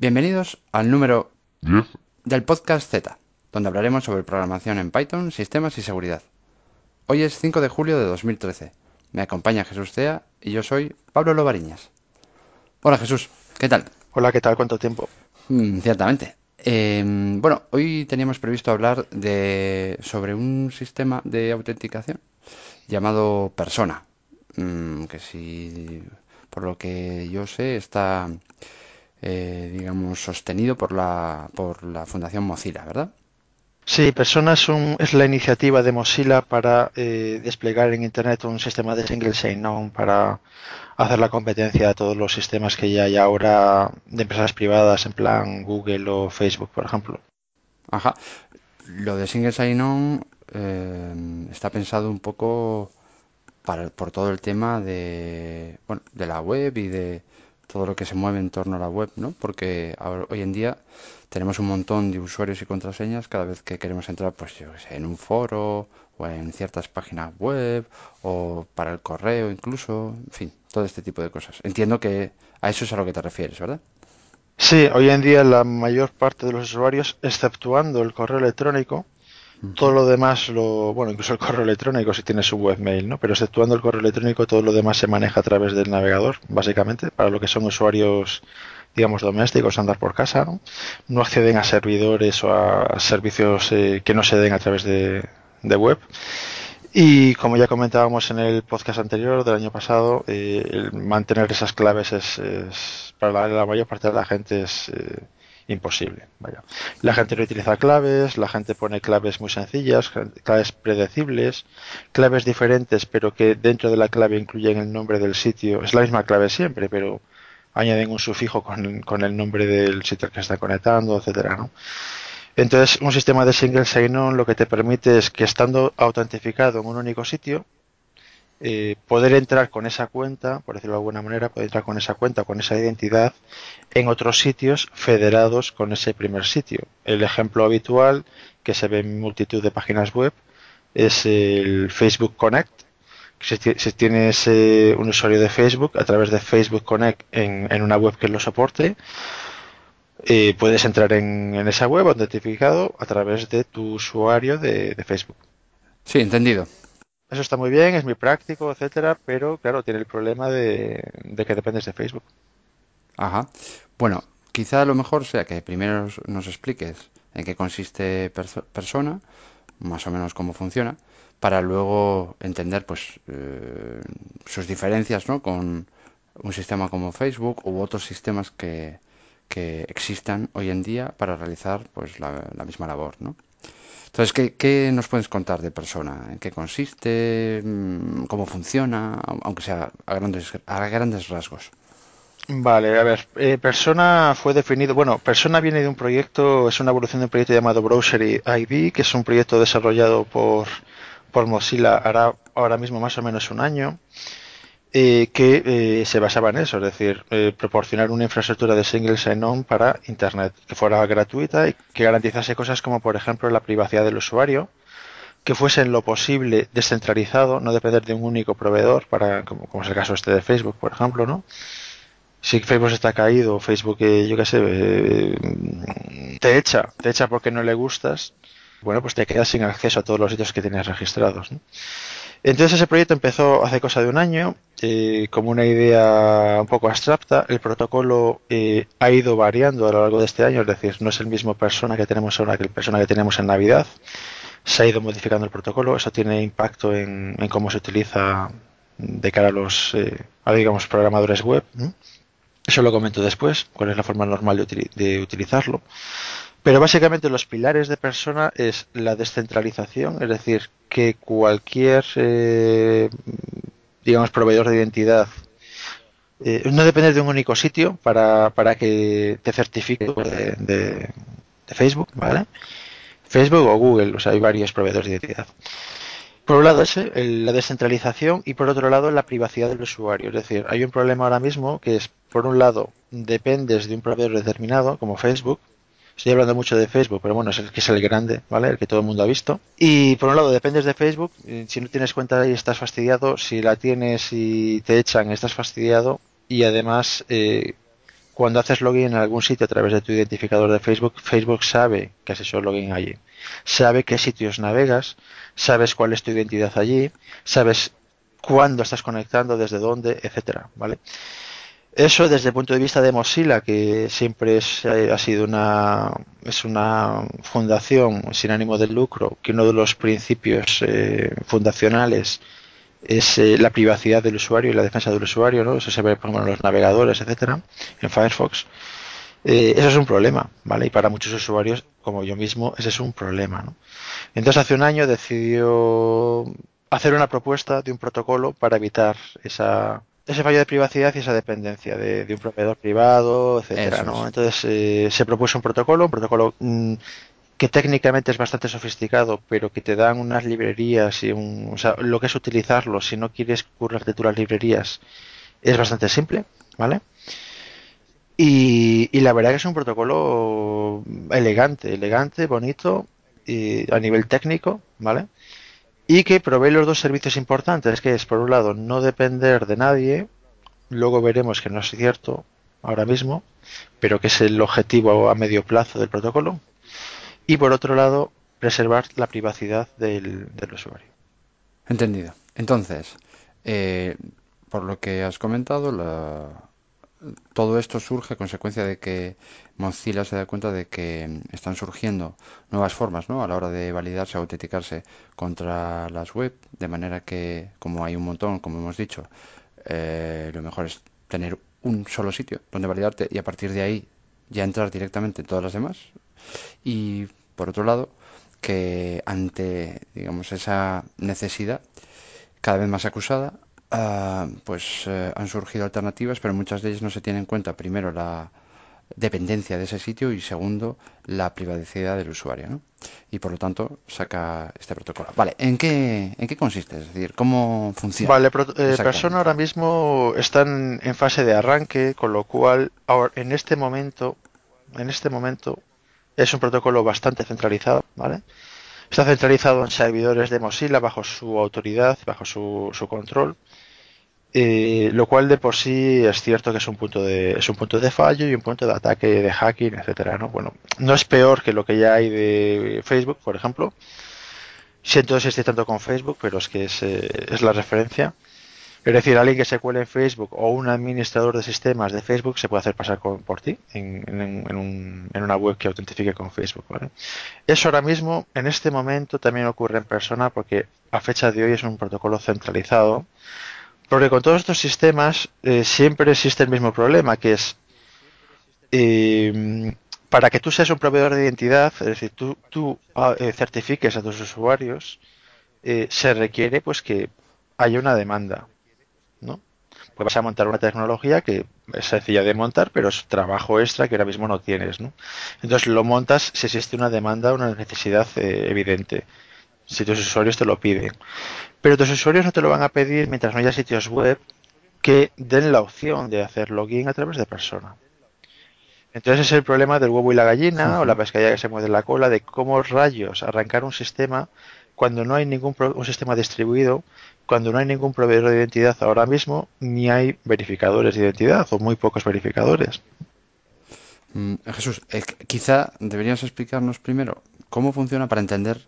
Bienvenidos al número 10. del podcast Z, donde hablaremos sobre programación en Python, sistemas y seguridad. Hoy es 5 de julio de 2013. Me acompaña Jesús Cea y yo soy Pablo Lovariñas. Hola Jesús, ¿qué tal? Hola, ¿qué tal? ¿Cuánto tiempo? Mm, ciertamente. Eh, bueno, hoy teníamos previsto hablar de, sobre un sistema de autenticación llamado Persona, mm, que si por lo que yo sé está, eh, digamos, sostenido por la, por la Fundación Mozilla, ¿verdad? Sí, Persona es, un- es la iniciativa de Mozilla para eh, desplegar en Internet un sistema de single sign-on para hacer la competencia a todos los sistemas que ya hay ahora de empresas privadas, en plan Google o Facebook, por ejemplo. Ajá. Lo de Single Sign-On eh, está pensado un poco para, por todo el tema de, bueno, de la web y de todo lo que se mueve en torno a la web, ¿no? Porque hoy en día tenemos un montón de usuarios y contraseñas cada vez que queremos entrar, pues yo sé, en un foro o en ciertas páginas web o para el correo incluso, en fin, todo este tipo de cosas. Entiendo que a eso es a lo que te refieres, ¿verdad? Sí, hoy en día la mayor parte de los usuarios, exceptuando el correo electrónico, todo lo demás, lo, bueno, incluso el correo electrónico si tienes un webmail, ¿no? Pero exceptuando el correo electrónico, todo lo demás se maneja a través del navegador, básicamente, para lo que son usuarios, digamos, domésticos, andar por casa, ¿no? No acceden a servidores o a servicios eh, que no se den a través de, de web. Y como ya comentábamos en el podcast anterior del año pasado, eh, el mantener esas claves es, es- para la, mayor parte de la gente es eh, imposible. Vaya. La gente no utiliza claves, la gente pone claves muy sencillas, claves predecibles, claves diferentes, pero que dentro de la clave incluyen el nombre del sitio. Es la misma clave siempre, pero añaden un sufijo con, con el nombre del sitio al que está conectando, etcétera, ¿no? Entonces, un sistema de single sign-on lo que te permite es que estando autentificado en un único sitio, eh, poder entrar con esa cuenta, por decirlo de alguna manera, poder entrar con esa cuenta, con esa identidad, en otros sitios federados con ese primer sitio. El ejemplo habitual que se ve en multitud de páginas web es el Facebook Connect. Si, ti- si tienes un usuario de Facebook, a través de Facebook Connect en, una web que lo soporte, eh, puedes entrar en, esa web autentificado a través de tu usuario de Facebook. Sí, entendido. Eso está muy bien, es muy práctico, etcétera, pero claro, tiene el problema de, que dependes de Facebook. Ajá. Bueno, quizá lo mejor sea que primero nos expliques en qué consiste perso- persona, más o menos cómo funciona, para luego entender pues eh, sus diferencias, ¿no? con un sistema como Facebook u otros sistemas que, que existan hoy en día para realizar pues la misma labor, ¿no? Entonces, ¿qué, qué nos puedes contar de persona? ¿En qué consiste? Mm, ¿Cómo funciona? Aunque sea a grandes, a grandes rasgos. Vale, a ver, eh, Persona fue definido, bueno, Persona viene de un proyecto, es una evolución de un proyecto llamado Browser ID, que es un proyecto desarrollado por, por Mozilla hará ahora mismo más o menos un año, eh, que eh, se basaba en eso, es decir, eh, proporcionar una infraestructura de single sign-on para Internet, que fuera gratuita y que garantizase cosas como, por ejemplo, la privacidad del usuario, que fuese en lo posible descentralizado, no depender de un único proveedor, para, como, es el caso este de Facebook, por ejemplo, ¿no? Si Facebook está caído, Facebook, eh, yo qué sé, eh, te echa, te echa porque no le gustas, bueno, pues te quedas sin acceso a todos los sitios que tienes registrados. ¿no? Entonces ese proyecto empezó hace cosa de un año, eh, como una idea un poco abstracta. El protocolo eh, ha ido variando a lo largo de este año, es decir, no es el mismo persona que tenemos ahora que el persona que tenemos en Navidad. Se ha ido modificando el protocolo, eso tiene impacto en, cómo se utiliza de cara a los, eh, a, digamos, programadores web. Eso lo comento después, cuál es la forma normal de utilizarlo. Pero básicamente los pilares de persona es la descentralización, es decir, que cualquier, eh, digamos, proveedor de identidad eh, no depender de un único sitio para, para que te certifique de, de- Facebook, ¿vale? Facebook o Google, o sea, hay varios proveedores de identidad. Por un lado el- la descentralización y por otro lado la privacidad del usuario. Es decir, hay un problema ahora mismo que es, por un lado, dependes de un proveedor determinado, como Facebook. Estoy hablando mucho de Facebook, pero bueno, es el que es el grande, ¿vale? El que todo el mundo ha visto. Y por un lado dependes de Facebook, eh, si no tienes cuenta ahí estás fastidiado, si la tienes y te echan estás fastidiado y además eh, cuando haces login en algún sitio a través de tu identificador de Facebook, Facebook sabe que has hecho login allí. Sabe qué sitios navegas, sabes cuál es tu identidad allí, sabes cuándo estás conectando, desde dónde, etcétera, ¿vale? Eso desde el punto de vista de Mozilla, que siempre eh, ha sido una, es una fundación sin ánimo de lucro, que uno de los principios eh, fundacionales es eh, la privacidad del usuario y la defensa del usuario, ¿no? Eso se ve por ejemplo, en los navegadores, etcétera, en Firefox. eso es un problema, ¿vale? Y para muchos usuarios, como yo mismo, ese es un problema, ¿no? Entonces hace un año decidió hacer una propuesta de un protocolo para evitar esa ese fallo de privacidad y esa dependencia de, un proveedor privado, etcétera, ¿no? Entonces eh, se propuso un protocolo, un protocolo mm, que técnicamente es bastante sofisticado, pero que te dan unas librerías y un, o sea, lo que es utilizarlo, si no quieres currarte tú las librerías, es bastante simple, ¿vale? Y, y la verdad que es un protocolo elegante, elegante, bonito, y a nivel técnico, ¿vale? Y que provee los dos servicios importantes, que es por un lado no depender de nadie, luego veremos que no es cierto ahora mismo, pero que es el objetivo a medio plazo del protocolo, y por otro lado preservar la privacidad del, usuario. Entendido. Entonces, eh, por lo que has comentado, la, todo esto surge a consecuencia de que Mozilla se da cuenta de que están surgiendo nuevas formas ¿no? a la hora de validarse o autenticarse contra las web, de manera que, como hay un montón, como hemos dicho, eh, lo mejor es tener un solo sitio donde validarte y a partir de ahí ya entrar directamente en todas las demás. Y por otro lado, que ante digamos esa necesidad cada vez más acusada Ah, pues eh, han surgido alternativas, pero muchas de ellas no se tienen en cuenta, primero, la dependencia de ese sitio y segundo, la privacidad del usuario, ¿no? Y por lo tanto, saca este protocolo. Vale, ¿en qué, en qué consiste? Es decir, ¿cómo funciona? Vale, eh, Persona ahora mismo están en fase de arranque, con lo cual, ahora, en este momento, en este momento, es un protocolo bastante centralizado, ¿vale? Está centralizado en servidores de Mozilla bajo su autoridad, bajo su, su control. Eh, lo cual de por sí es cierto que es un punto de es un punto de fallo y un punto de ataque de hacking etcétera no bueno no es peor que lo que ya hay de Facebook por ejemplo. Siento insistir tanto con Facebook pero es que es, eh, es la referencia. Es decir alguien que se cuele en Facebook o un administrador de sistemas de Facebook se puede hacer pasar por ti en, en, en, una web que autentifique con Facebook ¿vale? eso ahora mismo en este momento también ocurre en persona porque a fecha de hoy es un protocolo centralizado porque con todos estos sistemas eh, siempre existe el mismo problema, que es eh, para que tú seas un proveedor de identidad, es decir, tú, tú ah, eh, certifiques a tus usuarios, se requiere pues que haya una demanda, ¿no? Pues vas a montar una tecnología que es sencilla de montar, pero es trabajo extra que ahora mismo no tienes, ¿no? Entonces lo montas si existe una demanda, una necesidad evidente si tus usuarios te lo piden. Pero tus usuarios no te lo van a pedir mientras no haya sitios web que den la opción de hacer login a través de persona. Entonces es el problema del huevo y la gallina o la pescadilla que se mueve la cola de cómo rayos arrancar un sistema cuando no hay ningún un sistema distribuido, cuando no hay ningún proveedor de identidad ahora mismo, ni hay verificadores de identidad o muy pocos verificadores. Mm, Jesús, eh, quizá deberías explicarnos primero cómo funciona para entender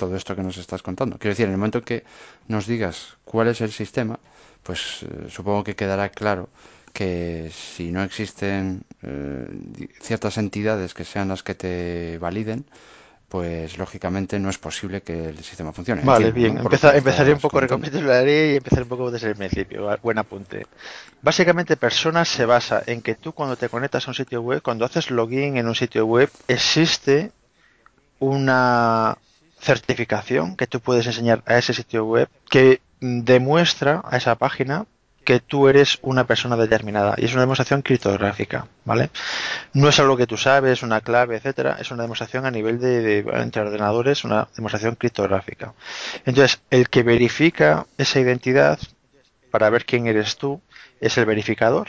todo esto que nos estás contando. Quiero decir, en el momento que nos digas cuál es el sistema, pues eh, supongo que quedará claro que si no existen eh, ciertas entidades que sean las que te validen, pues lógicamente no es posible que el sistema funcione. Vale, bien. empezaré un poco, recapitularé y empezaré un poco desde el principio. Buen apunte. Básicamente, Personas se basa en que tú cuando te conectas a un sitio web, cuando haces login en un sitio web, existe una, certificación que tú puedes enseñar a ese sitio web que demuestra a esa página que tú eres una persona determinada y es una demostración criptográfica, ¿vale? No es algo que tú sabes, una clave, etcétera, es una demostración a nivel de, entre ordenadores, una demostración criptográfica. Entonces, el que verifica esa identidad para ver quién eres tú es el verificador.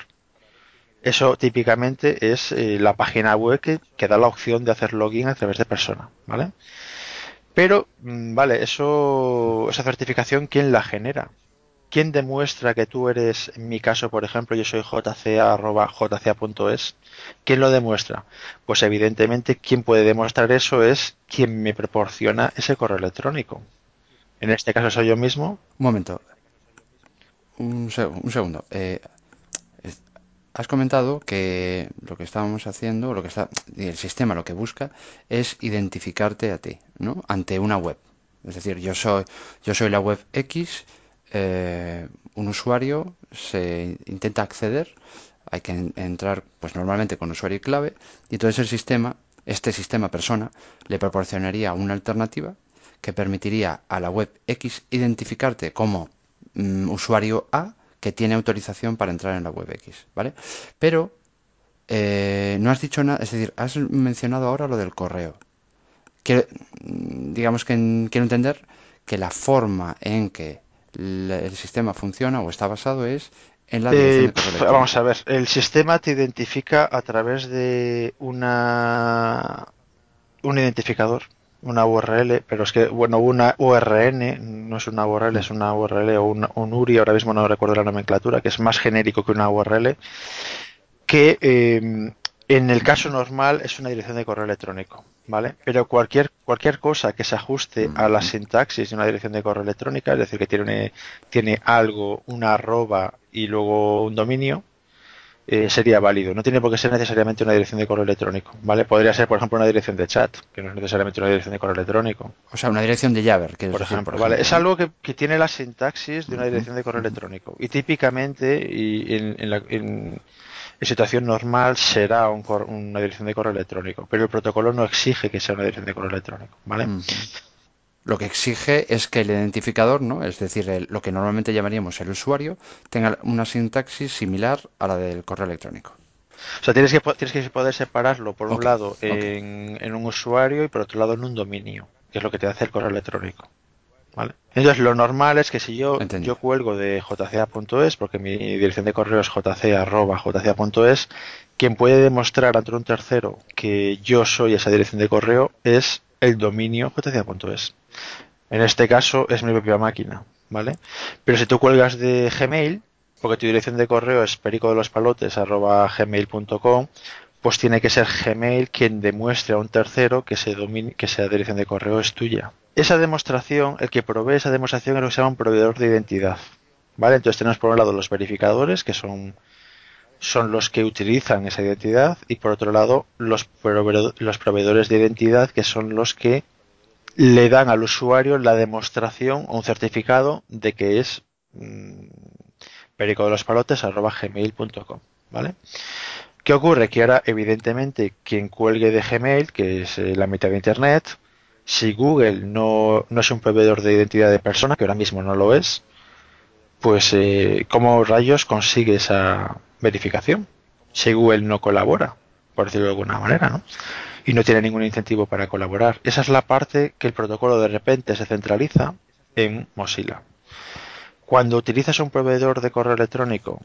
Eso típicamente es eh, la página web que, que da la opción de hacer login a través de persona, ¿vale? Pero, mm, vale, eso, esa certificación, ¿quién la genera? ¿quién demuestra que tú eres, en mi caso, por ejemplo, yo soy jca.jca.es? ¿Quién lo demuestra? Pues evidentemente quien puede demostrar eso es quien me proporciona ese correo electrónico. En este caso soy yo mismo. Un momento. Un, segundo. Eh, has comentado que lo que estábamos haciendo, lo que está, el sistema lo que busca es identificarte a ti, ¿no? Ante una web. Es decir, yo soy, yo soy la web X, eh, un usuario se intenta acceder, hay que entrar, pues normalmente con usuario y clave, y entonces el sistema, este sistema persona, le proporcionaría una alternativa que permitiría a la web X identificarte como mm, usuario A que tiene autorización para entrar en la web X, ¿vale? Pero eh, no has dicho nada, es decir, has mencionado ahora lo del correo. Quiero, digamos que quiero entender que la forma en que el sistema funciona o está basado es en la dirección de correo Vamos a ver, el sistema te identifica a través de una un identificador una URL, pero es que, bueno, una URN, no es una URL, es una URL o un URI, ahora mismo no recuerdo la nomenclatura, que es más genérico que una URL, que em, en el caso normal es una dirección de correo electrónico, ¿vale? Pero cualquier, cualquier cosa que se ajuste a la sintaxis de una dirección de correo electrónica, es decir, que tiene, tiene algo, una arroba y luego un dominio, eh, sería válido. No tiene por qué ser necesariamente una dirección de correo electrónico, ¿vale? Podría ser, por ejemplo, una dirección de chat, que no es necesariamente una dirección de correo electrónico. O sea, una dirección de Java, que por, ejemplo, ¿vale? Es algo que, tiene la sintaxis de una dirección de correo electrónico. Y típicamente, y en, situación normal, será una dirección de correo electrónico. Pero el protocolo no exige que sea una dirección de correo electrónico, ¿vale? Lo que exige es que el identificador, ¿no? es decir, lo que normalmente llamaríamos el usuario, tenga una sintaxis similar a la del correo electrónico. O sea, tienes que, tienes que poder separarlo, por un lado, en, un usuario y por otro lado en un dominio, que es lo que te hace el correo electrónico. ¿Vale? Entonces, lo normal es que si yo, yo cuelgo de jca.es, porque mi dirección de correo es jc.jca.es, quien puede demostrar ante un tercero que yo soy esa dirección de correo es el dominio jca.es. En este caso es mi propia máquina, ¿vale? Pero si tú cuelgas de Gmail, porque tu dirección de correo es perico de los palotes gmail.com, pues tiene que ser Gmail quien demuestre a un tercero que, ese que esa dirección de correo es tuya. Esa demostración, el que provee esa demostración es lo que se llama un proveedor de identidad. ¿Vale? Entonces tenemos por un lado los verificadores, que son, son los que utilizan esa identidad, y por otro lado los proveedores de identidad, que son los que le dan al usuario la demostración o un certificado de que es mmm, perico de los palotes gmail.com, ¿vale? ¿Qué ocurre? Que ahora, evidentemente, quien cuelgue de Gmail, que es la mitad de Internet, si Google no, no, es un proveedor de identidad de persona, que ahora mismo no lo es, pues eh, ¿cómo rayos consigue esa verificación? Si Google no colabora, por decirlo de alguna manera, ¿no? Y no tiene ningún incentivo para colaborar. Esa es la parte que el protocolo de repente se centraliza en Mozilla. Cuando utilizas un proveedor de correo electrónico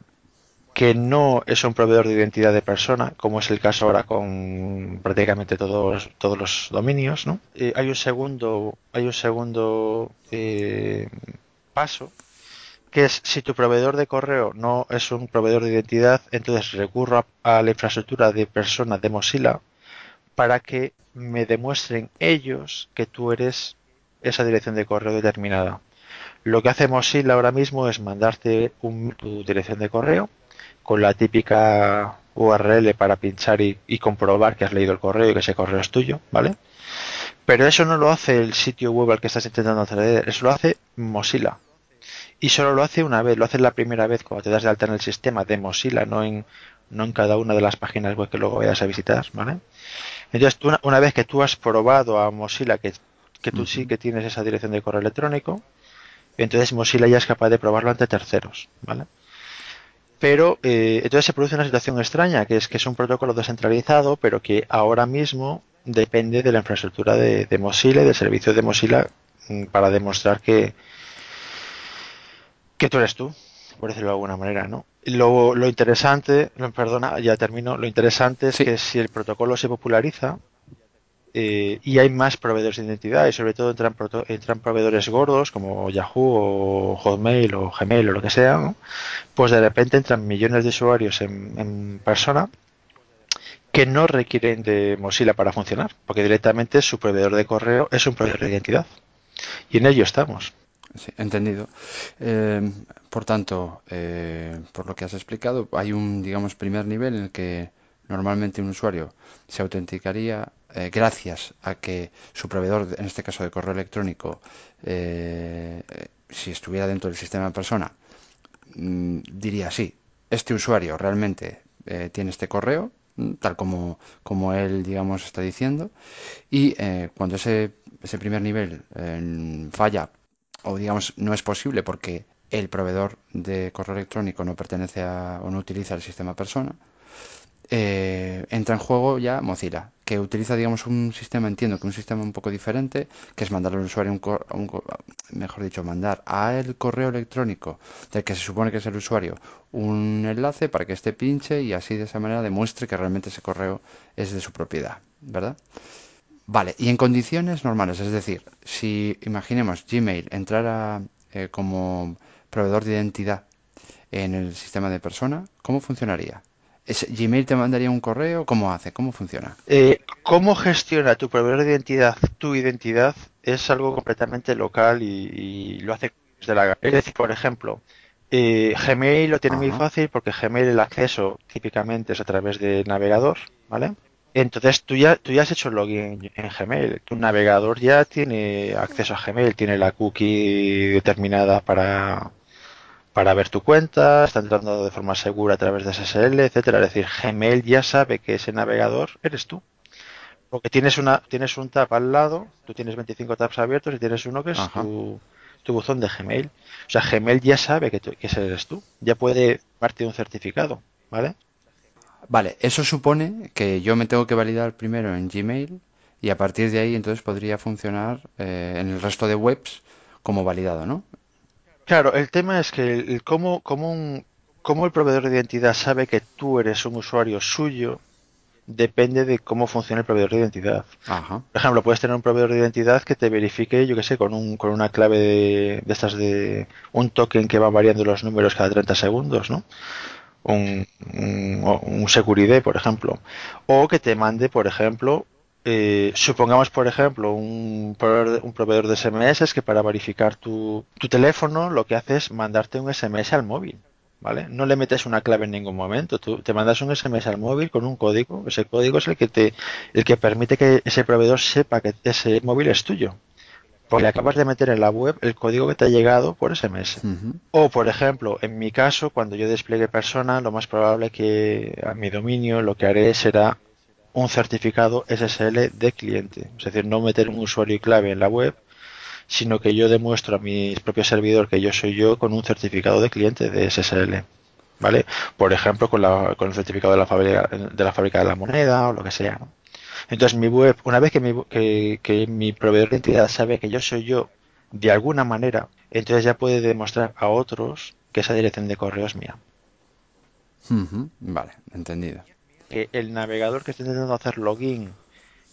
que no es un proveedor de identidad de persona, como es el caso ahora con prácticamente todos, todos los dominios, ¿no? Eh, hay un segundo, hay un segundo eh, paso que es si tu proveedor de correo no es un proveedor de identidad, entonces recurro a, a la infraestructura de persona de Mozilla para que me demuestren ellos que tú eres esa dirección de correo determinada. Lo que hace Mozilla ahora mismo es mandarte tu dirección de correo con la típica URL para pinchar y, comprobar que has leído el correo y que ese correo es tuyo, ¿vale? Pero eso no lo hace el sitio web al que estás intentando acceder, eso lo hace Mozilla. Y solo lo hace una vez, lo hace la primera vez cuando te das de alta en el sistema de Mozilla, no en, no en cada una de las páginas web que luego vayas a visitar, ¿vale? Entonces, una, vez que tú has probado a Mozilla que, que tú sí que tienes esa dirección de correo electrónico, entonces Mozilla ya es capaz de probarlo ante terceros, ¿vale? Pero eh, entonces se produce una situación extraña, que es que es un protocolo descentralizado, pero que ahora mismo depende de la infraestructura de, Mozilla y del servicio de Mozilla mm, para demostrar que, que tú eres tú, por decirlo de alguna manera, ¿no? Lo, lo interesante, perdona, ya termino, lo interesante es que si el protocolo se populariza, eh, y hay más proveedores de identidad y sobre todo entran, entran proveedores gordos como Yahoo o Hotmail o Gmail o lo que sea, pues de repente entran millones de usuarios en, persona que no requieren de Mozilla para funcionar, porque directamente su proveedor de correo es un proveedor de identidad. Y en ello estamos. Sí, entendido. Eh, por tanto, eh, por lo que has explicado, hay un, digamos, primer nivel en el que normalmente un usuario se autenticaría eh, gracias a que su proveedor, en este caso de correo electrónico, eh, si estuviera dentro del sistema de persona, mm, diría sí, este usuario realmente eh, tiene este correo, mm, tal como, como él, digamos, está diciendo, y cuando ese, ese primer nivel falla o, digamos, no es posible porque el proveedor de correo electrónico no pertenece a, o no utiliza el sistema persona, eh, entra en juego ya Mozilla, que utiliza, digamos, un sistema, entiendo que un sistema un poco diferente, que es mandar al usuario un, mejor dicho, mandar a el correo electrónico del que se supone que es el usuario un enlace para que este pinche y así de esa manera demuestre que realmente ese correo es de su propiedad, ¿verdad? Vale, y en condiciones normales, es decir, si imaginemos Gmail entrara eh, como proveedor de identidad en el sistema de persona, ¿cómo funcionaría? ¿Gmail te mandaría un correo? ¿Cómo hace? ¿Cómo funciona? Eh, ¿Cómo gestiona tu proveedor de identidad tu identidad? Es algo completamente local y, lo hace desde la... Es decir, por ejemplo, eh, Gmail lo tiene muy fácil porque Gmail el acceso típicamente es a través de navegador, ¿vale? Entonces tú ya, tú ya has hecho el login en Gmail. Tu navegador ya tiene acceso a Gmail, tiene la cookie determinada para, para ver tu cuenta, está entrando de forma segura a través de SSL, etcétera. Es decir, Gmail ya sabe que ese navegador eres tú. Porque tienes una tienes un tab al lado, tú tienes 25 tabs abiertos y tienes uno que es tu, buzón de Gmail. O sea, Gmail ya sabe que, que ese eres tú. Ya puede partir un certificado, ¿vale? Vale, eso supone que yo me tengo que validar primero en Gmail y a partir de ahí entonces podría funcionar eh, en el resto de webs como validado, ¿no? Claro, el tema es que el, cómo, el proveedor de identidad sabe que tú eres un usuario suyo depende de cómo funciona el proveedor de identidad. Por ejemplo, puedes tener un proveedor de identidad que te verifique, yo qué sé, con, un, con una clave de, estas de un token que va variando los números cada 30 segundos, ¿no? Un, un, un por ejemplo. O que te mande, por ejemplo, eh, supongamos, por ejemplo, un proveedor, de SMS que para verificar tu, teléfono lo que hace es mandarte un SMS al móvil. ¿Vale? No le metes una clave en ningún momento. Tú te mandas un SMS al móvil con un código. Ese código es el que te, el que permite que ese proveedor sepa que ese móvil es tuyo. Porque acabas de meter en la web el código que te ha llegado por SMS. O, por ejemplo, en mi caso, cuando yo despliegue persona, lo más probable que a mi dominio lo que haré será un certificado SSL de cliente. Es decir, no meter un usuario y clave en la web, sino que yo demuestro a mi propio servidor que yo soy yo con un certificado de cliente de SSL. ¿Vale? Por ejemplo, con, la, con el certificado de la, fábrica, de la fábrica de la moneda o lo que sea. Entonces, mi web, una vez que mi, que, mi proveedor de identidad sabe que yo soy yo de alguna manera, entonces ya puede demostrar a otros que esa dirección de correo es mía. Vale, entendido que el navegador que esté intentando hacer login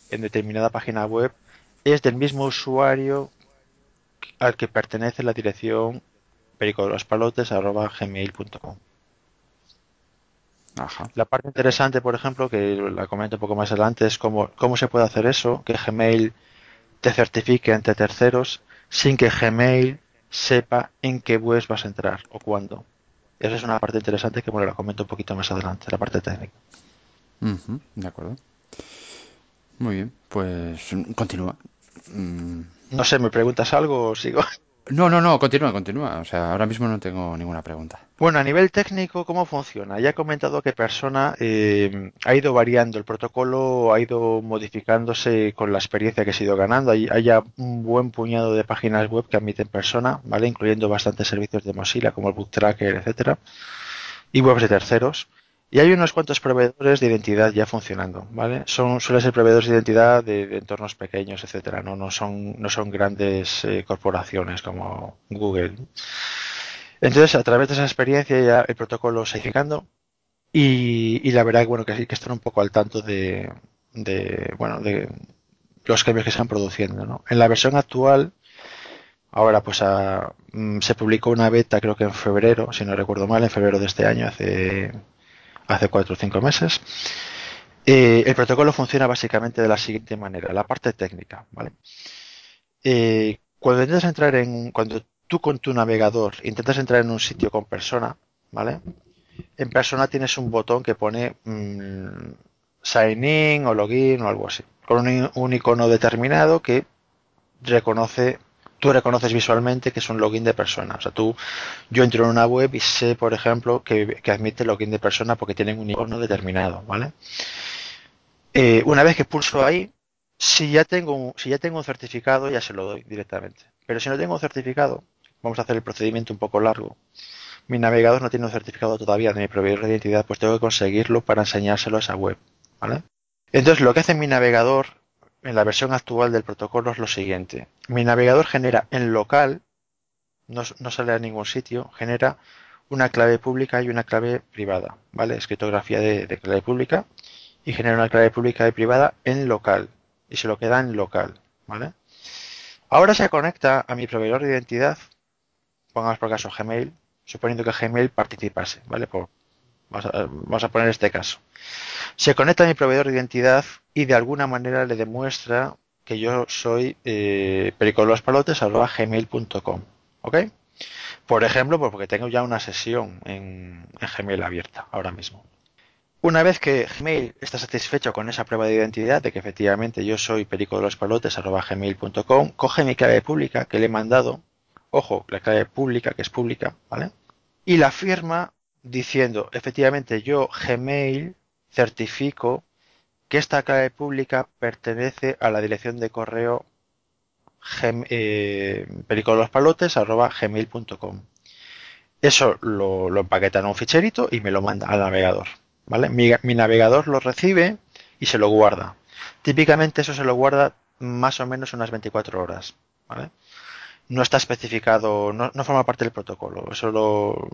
en determinada página web es del mismo usuario al que pertenece la dirección pericodospalotes.gmail.com La parte interesante, por ejemplo, que la comento un poco más adelante, es cómo, cómo se puede hacer eso, que Gmail te certifique ante terceros sin que Gmail sepa en qué web vas a entrar o cuándo. Esa es una parte interesante que bueno, la comento un poquito más adelante, la parte técnica de acuerdo. Muy bien, pues continúa. Mm. No sé, ¿me preguntas algo o sigo? No, no, no, continúa, continúa. O sea, ahora mismo no tengo ninguna pregunta. Bueno, a nivel técnico, ¿cómo funciona? Ya he comentado que Persona eh, ha ido variando, el protocolo ha ido modificándose con la experiencia que se ha ido ganando. Hay, hay un buen puñado de páginas web que admiten Persona, ¿vale? Incluyendo bastantes servicios de Mozilla como el Book Tracker, etcétera, y webs de terceros. Y hay unos cuantos proveedores de identidad ya funcionando, ¿vale? Son, suelen ser proveedores de identidad de, entornos pequeños, etcétera, ¿no? No son, no son grandes eh, corporaciones como Google. Entonces, a través de esa experiencia ya el protocolo se ha y, y la verdad bueno, que sí que están un poco al tanto de, de bueno, de, los cambios que se están produciendo. ¿no? En la versión actual, ahora pues a, mm, se publicó una beta creo que en febrero, si no recuerdo mal, en febrero de este año, hace, hace cuatro o cinco meses. Eh, el protocolo funciona básicamente de la siguiente manera, la parte técnica, ¿vale? Eh, cuando intentas entrar en, cuando tú con tu navegador intentas entrar en un sitio con persona, ¿vale? En persona tienes un botón que pone mm, sign in o login o algo así, con un, icono determinado que reconoce, tú reconoces visualmente que es un login de persona. O sea, tú, yo entro en una web y sé, por ejemplo, que, admite login de persona porque tienen un icono determinado, ¿vale? Eh, una vez que pulso ahí, si ya tengo si ya tengo un certificado, ya se lo doy directamente. Pero si no tengo un certificado, vamos a hacer el procedimiento un poco largo. Mi navegador no tiene un certificado todavía de mi proveedor de identidad, pues tengo que conseguirlo para enseñárselo a esa web. ¿vale? Entonces, lo que hace mi navegador en la versión actual del protocolo es lo siguiente. Mi navegador genera en local, no, sale a ningún sitio, genera una clave pública y una clave privada, ¿vale? Escritografía de, de clave pública y genera una clave pública y privada en local y se lo queda en local, ¿vale? Ahora se conecta a mi proveedor de identidad, pongamos por caso Gmail, suponiendo que Gmail participase, ¿vale? Vamos, a, poner este caso. Se conecta a mi proveedor de identidad y de alguna manera le demuestra que yo soy eh, ¿ok? Por ejemplo, pues porque tengo ya una sesión en Gmail abierta ahora mismo. Una vez que Gmail está satisfecho con esa prueba de identidad de que efectivamente yo soy perico de los palotes gmail.com, coge mi clave pública que le he mandado, ojo, la clave pública que es pública, ¿vale? Y la firma diciendo, efectivamente yo Gmail certifico que esta clave pública pertenece a la dirección de correo eh, gmail.com. Eso lo, lo empaqueta en un ficherito y me lo manda al navegador. Mi, navegador lo recibe y se lo guarda. Típicamente eso se lo guarda más o menos unas 24 horas, No está especificado, no, forma parte del protocolo. Eso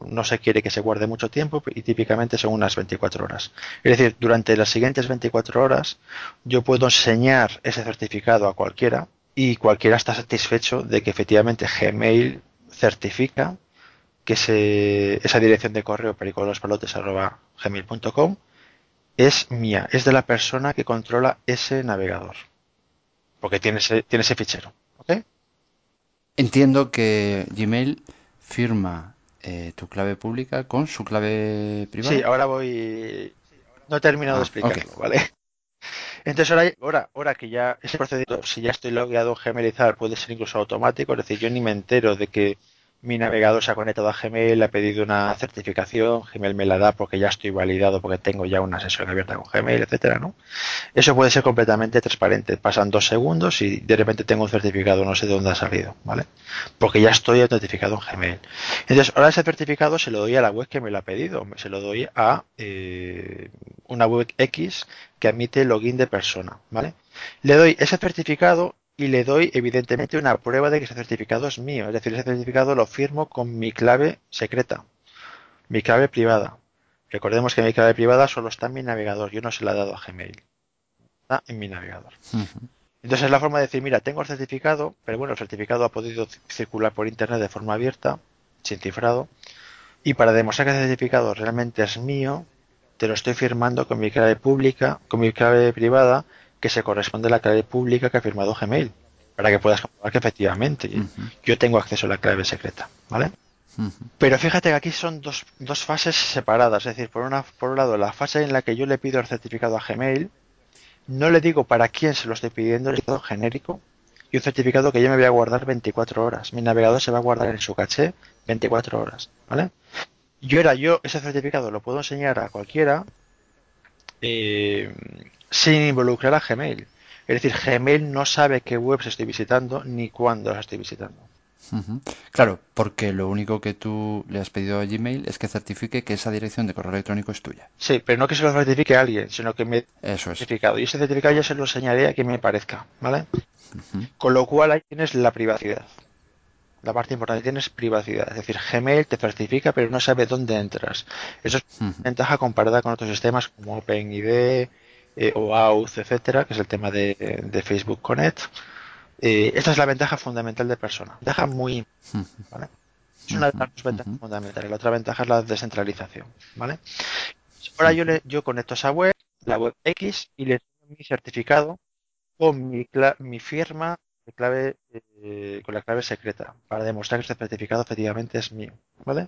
no se quiere que se guarde mucho tiempo y típicamente son unas 24 horas. Es decir, durante las siguientes 24 horas yo puedo enseñar ese certificado a cualquiera y cualquiera está satisfecho de que efectivamente Gmail certifica que esa dirección de correo pericolospalotes.gmail.com es mía, es de la persona que controla ese navegador. Porque tiene ese, tiene ese fichero. Entiendo que Gmail firma eh, tu clave pública con su clave privada. Sí, ahora voy. No he terminado de ah, explicarlo, ¿vale? Entonces ahora, ahora, ahora que ya ese procedimiento, si ya estoy logueado Gmailizar, puede ser incluso automático, es decir, yo ni me entero de que mi navegador se ha conectado a Gmail, ha pedido una certificación, Gmail me la da porque ya estoy validado, porque tengo ya una sesión abierta con Gmail, etcétera, ¿no? Eso puede ser completamente transparente. Pasan dos segundos y de repente tengo un certificado, no sé de dónde ha salido, ¿vale? Porque ya estoy autentificado en Gmail. Entonces, ahora ese certificado se lo doy a la web que me lo ha pedido, se lo doy a eh, una web X que admite login de persona, ¿vale? Le doy ese certificado y le doy evidentemente una prueba de que ese certificado es mío. Es decir, ese certificado lo firmo con mi clave secreta, mi clave privada. Recordemos que mi clave privada solo está en mi navegador, yo no se la he dado a Gmail. Está en mi navegador. Entonces es la forma de decir, mira, tengo el certificado, pero bueno, el certificado ha podido circular por Internet de forma abierta, sin cifrado, y para demostrar que ese certificado realmente es mío, te lo estoy firmando con mi clave pública, con mi clave privada, que se corresponde a la clave pública que ha firmado Gmail, para que puedas comprobar que efectivamente yo tengo acceso a la clave secreta, ¿vale? Pero fíjate que aquí son dos, dos fases separadas, es decir, por, una, por un lado la fase en la que yo le pido el certificado a Gmail, no le digo para quién se lo estoy pidiendo, le digo genérico, y un certificado que yo me voy a guardar 24 horas. Mi navegador se va a guardar en su caché 24 horas, ¿vale? Yo era yo, ese certificado lo puedo enseñar a cualquiera, eh, sin involucrar a Gmail. Es decir, Gmail no sabe qué webs estoy visitando ni cuándo las estoy visitando. Claro, porque lo único que tú le has pedido a Gmail es que certifique que esa dirección de correo electrónico es tuya. Sí, pero no que se lo certifique a alguien, sino que me Eso es. certificado. Y ese certificado ya se lo enseñaré a quien me parezca, ¿vale? Con lo cual ahí tienes la privacidad. La parte importante tienes privacidad. Es decir, Gmail te certifica, pero no sabe dónde entras. Eso es una ventaja comparada con otros sistemas como OpenID, eh, o Auth, etcétera, que es el tema de, de Facebook Connect. Eh, esta es la ventaja fundamental de persona. Ventaja muy ¿vale? Es una de las dos ventajas fundamentales. La otra ventaja es la descentralización, ¿vale? Ahora yo, le, yo conecto esa web, la web X, y le doy mi certificado con mi, mi firma de clave, eh, con la clave secreta para demostrar que este certificado efectivamente es mío, ¿vale?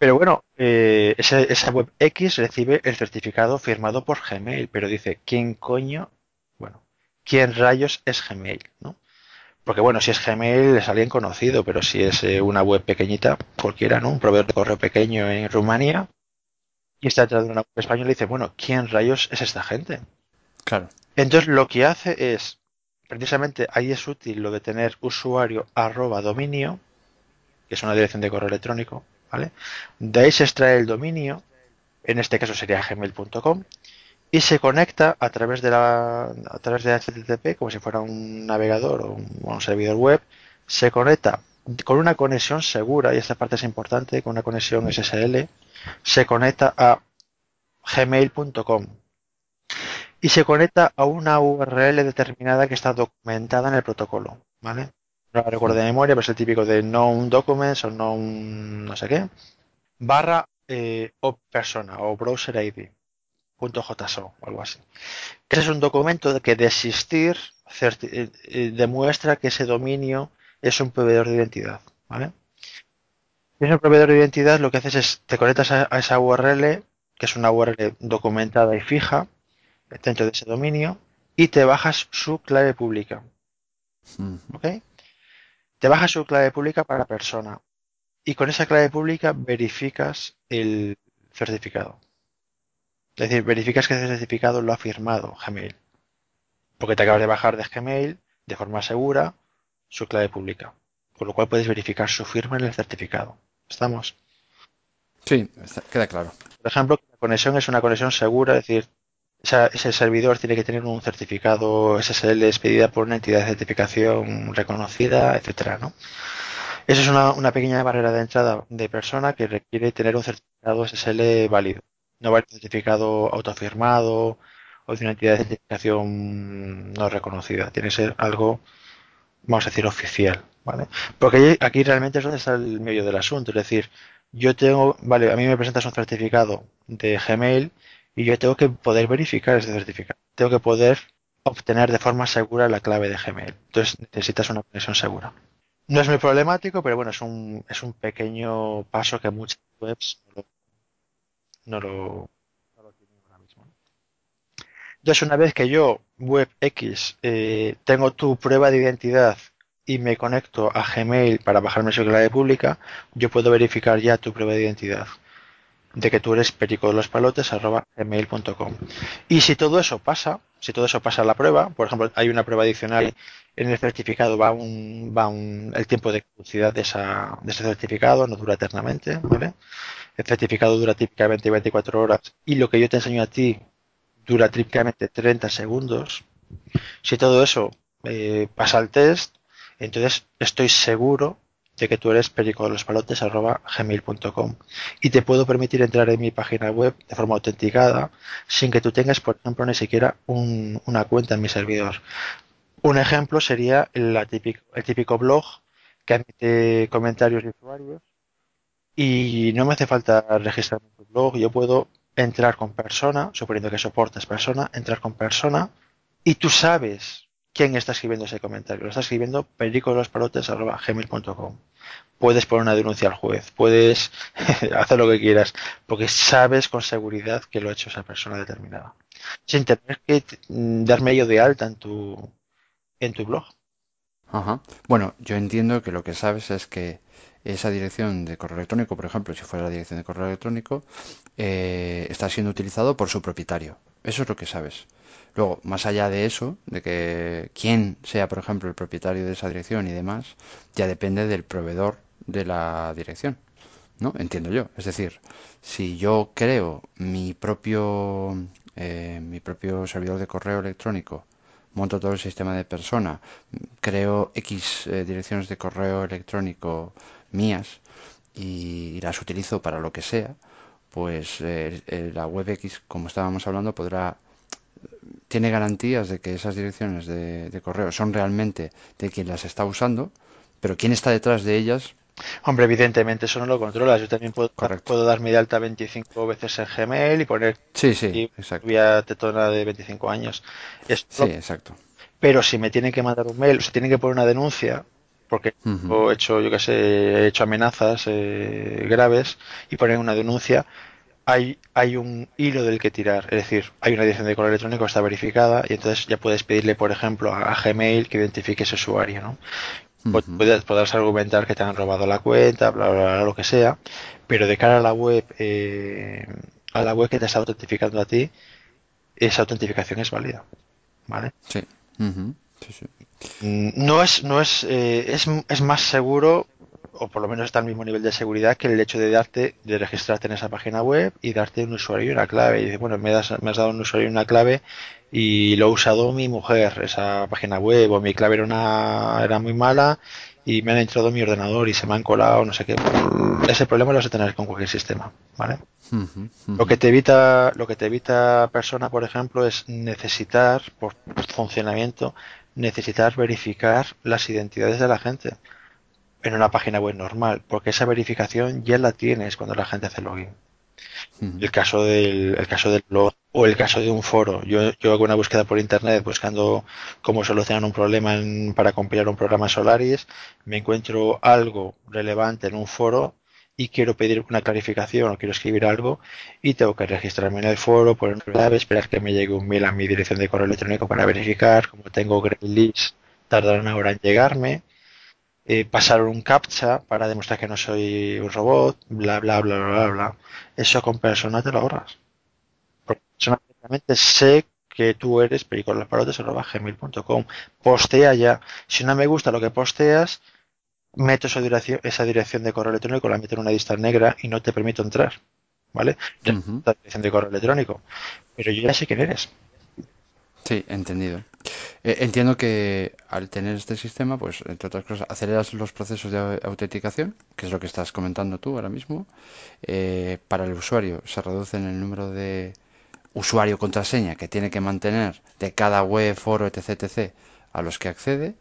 Pero bueno, eh, esa, esa web X recibe el certificado firmado por Gmail, pero dice, ¿quién coño? Bueno, ¿quién rayos es Gmail? ¿no? Porque bueno, si es Gmail es alguien conocido, pero si es eh, una web pequeñita, cualquiera, ¿no? Un proveedor de correo pequeño en Rumanía y está detrás de una web española y dice, bueno, ¿quién rayos es esta gente? Claro. Entonces lo que hace es, precisamente ahí es útil lo de tener usuario arroba dominio, que es una dirección de correo electrónico, De ahí se extrae el dominio, en este caso sería gmail.com, y se conecta a través de la a través de HTTP como si fuera un navegador o un, servidor web se conecta con una conexión segura y esta parte es importante con una conexión SSL se conecta a gmail.com y se conecta a una URL determinada que está documentada en el protocolo vale no la recuerdo de memoria pero es el típico de known documents o no no sé qué barra eh, o persona o browser ID .jso o algo así. Ese es un documento que de existir eh, eh, demuestra que ese dominio es un proveedor de identidad. ¿vale? Si es un proveedor de identidad, lo que haces es te conectas a, esa URL, que es una URL documentada y fija dentro de ese dominio, y te bajas su clave pública. ¿Ok? Te bajas su clave pública para persona. Y con esa clave pública verificas el certificado. Es decir, verificas que ese certificado lo ha firmado Gmail. Porque te acabas de bajar de Gmail de forma segura su clave pública. Con lo cual puedes verificar su firma en el certificado. ¿Estamos? Sí, queda claro. Por ejemplo, la conexión es una conexión segura, es decir, ese servidor tiene que tener un certificado SSL expedida por una entidad de certificación reconocida, etcétera, ¿no? Eso es una, una pequeña barrera de entrada de persona que requiere tener un certificado SSL válido no vale certificado autofirmado o de una entidad de certificación no reconocida. Tiene que ser algo, vamos a decir, oficial. ¿vale? Porque aquí realmente es donde está el medio del asunto. Es decir, yo tengo, vale, a mí me presentas un certificado de Gmail y yo tengo que poder verificar ese certificado. Tengo que poder obtener de forma segura la clave de Gmail. Entonces necesitas una conexión segura. No es muy problemático, pero bueno, es un, es un pequeño paso que muchas webs no lo, tiene ahora mismo. Entonces, una vez que yo, WebX, eh, tengo tu prueba de identidad y me conecto a Gmail para bajarme su clave pública, yo puedo verificar ya tu prueba de identidad de que tú eres perico de los palotes arroba gmail.com y si todo eso pasa si todo eso pasa a la prueba por ejemplo hay una prueba adicional en el certificado va un va un el tiempo de caducidad de esa de ese certificado no dura eternamente ¿vale? el certificado dura típicamente 24 horas y lo que yo te enseño a ti dura típicamente 30 segundos, si todo eso eh, pasa al test, entonces estoy seguro que tú eres perico de los palotes gmail.com y te puedo permitir entrar en mi página web de forma autenticada sin que tú tengas, por ejemplo, ni siquiera una cuenta en mi servidor. Un ejemplo sería el típico, blog que admite comentarios de usuarios y no me hace falta registrarme en tu blog, yo puedo entrar con persona, suponiendo que soportes persona, entrar con persona y tú sabes quién está escribiendo ese comentario. Lo está escribiendo pericolosparotes.gmail.com Puedes poner una denuncia al juez, puedes hacer lo que quieras, porque sabes con seguridad que lo ha hecho esa persona determinada. Sin tener que darme yo de alta en tu, en tu blog. Ajá. Bueno, yo entiendo que lo que sabes es que esa dirección de correo electrónico, por ejemplo, si fuera la dirección de correo electrónico, eh, está siendo utilizado por su propietario. Eso es lo que sabes. Luego, más allá de eso, de que quién sea, por ejemplo, el propietario de esa dirección y demás, ya depende del proveedor de la dirección. ¿No? Entiendo yo. Es decir, si yo creo mi propio, eh, mi propio servidor de correo electrónico monto todo el sistema de persona, creo X eh, direcciones de correo electrónico mías y, las utilizo para lo que sea, pues eh, la web X, como estábamos hablando, podrá tiene garantías de que esas direcciones de, de correo son realmente de quien las está usando, pero quién está detrás de ellas, Hombre, evidentemente eso no lo controlas. Yo también puedo, correcto. puedo darme de alta 25 veces en Gmail y poner Sí, sí, exacto. rubia tetona de 25 años. Sí, exacto. pero si me tienen que mandar un mail, o se tienen que poner una denuncia, porque Ujú, he hecho, yo qué sé, he hecho amenazas eh, graves y poner una denuncia, hay, hay un hilo del que tirar. Es decir, hay una dirección de correo electrónico está verificada y entonces ya puedes pedirle, por ejemplo, a, a Gmail que identifique ese usuario, ¿no? Podrás argumentar que te han robado la cuenta, bla, bla, bla, lo que sea, pero de cara a la web, eh, a la web que te está autentificando a ti, esa autentificación es válida, ¿vale? Sí. ujú, sí, sí. Mm, No es, no es, eh, es, es más seguro, o por lo menos está al mismo nivel de seguridad que el hecho de darte, de registrarte en esa página web y darte un usuario y una clave. Y dices, bueno, me has, me has dado un usuario y una clave y lo ha usado mi mujer, esa página web, o mi clave era una, era muy mala y me han entrado en mi ordenador y se me han colado, no sé qué. Ese problema lo vas a tener con cualquier sistema, ¿vale? Lo que te evita, lo que te evita persona, por ejemplo, es necesitar, por funcionamiento, necesitar verificar las identidades de la gente en una página web normal, porque esa verificación ya la tienes cuando la gente hace login. El caso del, el caso del blog o el caso de un foro. Yo, yo hago una búsqueda por internet buscando cómo solucionar un problema en- para compilar un programa Solaris, me encuentro algo relevante en un foro y quiero pedir una clarificación o quiero escribir algo y tengo que registrarme en el foro, poner una clave, esperar que me llegue un mail a mi dirección de correo electrónico para verificar, como tengo grey list, tardará una hora en llegarme eh, pasar un captcha para demostrar que no soy un robot, bla, bla, bla, bla, bla, bla. Eso con persona te lo ahorras. Porque persona directamente sé que tú eres pericolasparotes.gmail.com. Postea ya. Si no me gusta lo que posteas, meto esa dirección, esa dirección de correo electrónico, la meto en una lista negra y no te permito entrar. ¿Vale? La dirección de correo electrónico. Pero yo ya sé quién eres. Sí, entendido. Eh, entiendo que al tener este sistema, pues, entre otras cosas, aceleras los procesos de au- autenticación, que es lo que estás comentando tú ahora mismo. Eh, para el usuario se reduce en el número de usuario contraseña que tiene que mantener de cada web, foro, etc, etc, a los que accede.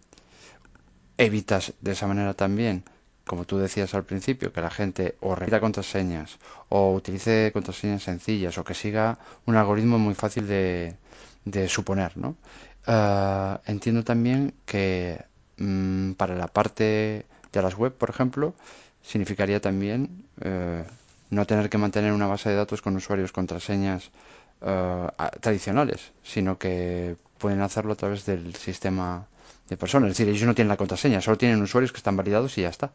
Evitas de esa manera también, como tú decías al principio, que la gente o repita contraseñas o utilice contraseñas sencillas o que siga un algoritmo muy fácil de, de suponer, ¿no? Ah, entiendo también que mm, para la parte de las web, por ejemplo, significaría también eh, no tener que mantener una base de datos con usuarios contraseñas a- tradicionales, sino que pueden hacerlo a través del sistema de personas. Es decir, ellos no tienen la contraseña, solo tienen usuarios que están validados y ya está.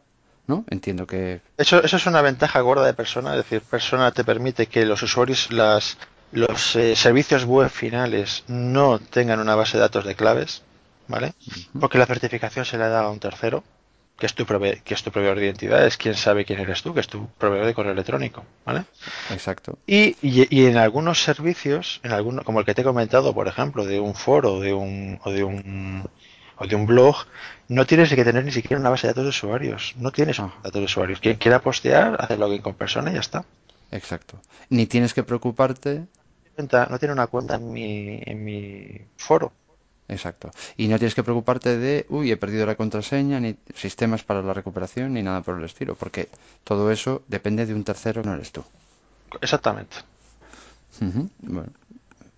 ¿No? Entiendo que... Eso, eso es una ventaja gorda de persona, es decir, persona te permite que los usuarios, las, los eh, servicios web finales no tengan una base de datos de claves, ¿vale? Porque la certificación se le da a un tercero, que es tu prove- que es tu proveedor de identidad, es quien sabe quién eres tú, que es tu proveedor de correo electrónico, ¿vale? Exacto. Y, y, y en algunos servicios, en alguno, como el que te he comentado, por ejemplo, de un foro de un, o de un o de un blog, no tienes que tener ni siquiera una base de datos de usuarios. No tienes Ah, datos de usuarios. Quien quiera postear, hace login con persona y ya está. Exacto. Ni tienes que preocuparte No tiene una cuenta en mi, en mi foro. Exacto. Y no tienes que preocuparte de, uy, he perdido la contraseña, ni sistemas para la recuperación, ni nada por el estilo, porque todo eso depende de un tercero, no eres tú. Exactamente. Bueno,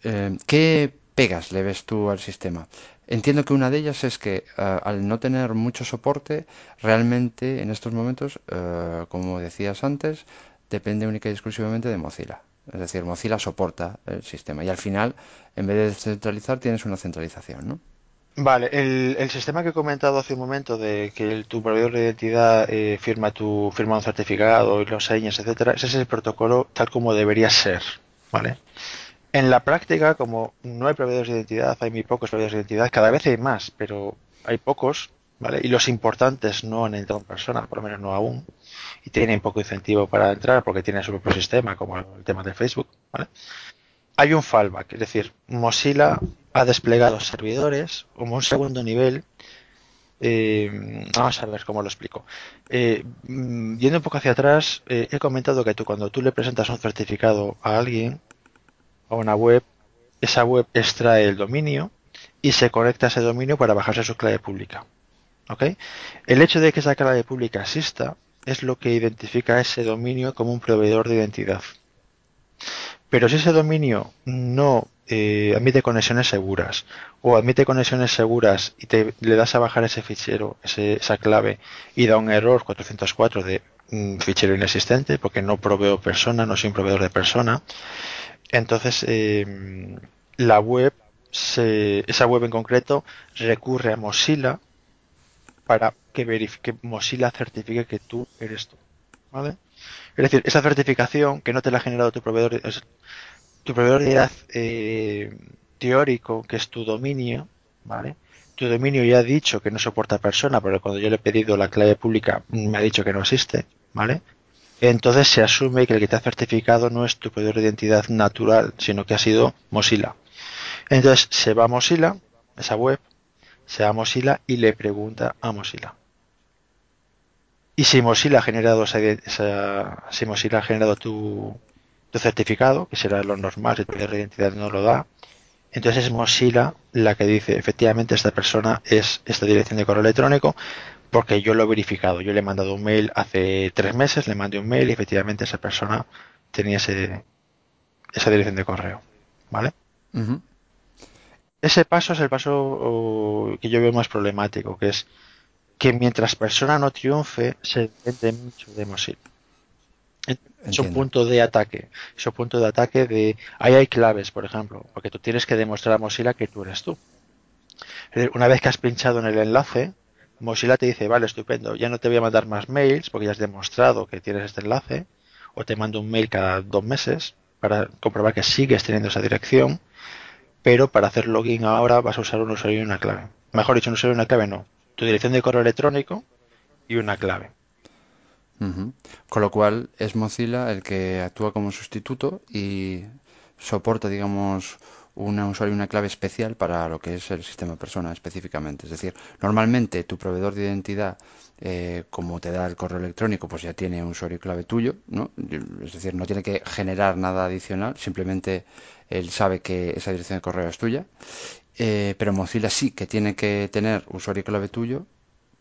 eh, ¿qué pegas le ves tú al sistema? Entiendo que una de ellas es que eh, al no tener mucho soporte, realmente en estos momentos, eh, como decías antes, depende única y exclusivamente de Mozilla. Es decir, Mozilla soporta el sistema y al final, en vez de descentralizar, tienes una centralización, ¿no? Vale, el, el sistema que he comentado hace un momento de que el- tu proveedor de identidad eh, firma tu firma un certificado y los señas, etcétera, ese es el protocolo tal como debería ser, ¿vale? En la práctica, como no hay proveedores de identidad, hay muy pocos proveedores de identidad, cada vez hay más, pero hay pocos, ¿vale? Y los importantes no han entrado en persona, por lo menos no aún, y tienen poco incentivo para entrar porque tienen su propio sistema, como el tema de Facebook, ¿vale? Hay un fallback, es decir, Mozilla ha desplegado servidores como un segundo nivel. eh, vamos a ver cómo lo explico. Eh, mm, yendo un poco hacia atrás, eh, he comentado que tú cuando tú le presentas un certificado a alguien, a una web, esa web extrae el dominio y se conecta a ese dominio para bajarse su clave pública. El hecho de que esa clave pública exista es lo que identifica a ese dominio como un proveedor de identidad. Pero si ese dominio no eh, admite conexiones seguras o admite conexiones seguras y te le das a bajar ese fichero, esa clave y da un error 404 de un fichero inexistente porque no proveo persona, no soy un proveedor de persona, entonces eh, la web, esa web en concreto recurre a Mozilla para que, verifique, Mozilla certifique que tú eres tú. ¿vale? Es decir, esa certificación que no te la ha generado tu proveedor, tu proveedor de identidad eh, teórico, que es tu dominio, ¿vale? Tu dominio ya ha dicho que no soporta persona, porque cuando yo le he pedido la clave pública me ha dicho que no existe, ¿vale? Entonces se asume que el que te ha certificado no es tu proveedor de identidad natural, sino que ha sido Mozilla. Entonces se va a Mozilla, esa web, se va a Mozilla y le pregunta a Mozilla. Y si Mozilla ha generado esa, si Mozilla ha generado tu, tu certificado, que será lo normal si tu identidad no lo da, entonces es Mozilla la que dice, efectivamente esta persona es esta dirección de correo electrónico, porque yo lo he verificado. Yo le he mandado un mail hace tres meses, le mandé un mail y efectivamente esa persona tenía ese, esa dirección de correo. ¿Vale? Ese paso es el paso que yo veo más problemático, que es que mientras persona no triunfe, se depende mucho de Mozilla. Es un punto de ataque. Es un punto de ataque de. Ahí hay claves, por ejemplo, porque tú tienes que demostrar a Mozilla que tú eres tú. Una vez que has pinchado en el enlace, Mozilla te dice, vale, estupendo, ya no te voy a mandar más mails porque ya has demostrado que tienes este enlace, o te mando un mail cada dos meses para comprobar que sigues teniendo esa dirección, pero para hacer login ahora vas a usar un usuario y una clave. Mejor dicho, un usuario y una clave no. Tu dirección de correo electrónico y una clave. Con lo cual es Mozilla el que actúa como sustituto y soporta, digamos, un usuario y una clave especial para lo que es el sistema persona específicamente. Es decir, normalmente tu proveedor de identidad, eh, como te da el correo electrónico, pues ya tiene un usuario y clave tuyo, ¿no? Es decir, no tiene que generar nada adicional, simplemente él sabe que esa dirección de correo es tuya. Eh, pero Mozilla sí que tiene que tener usuario y clave tuyo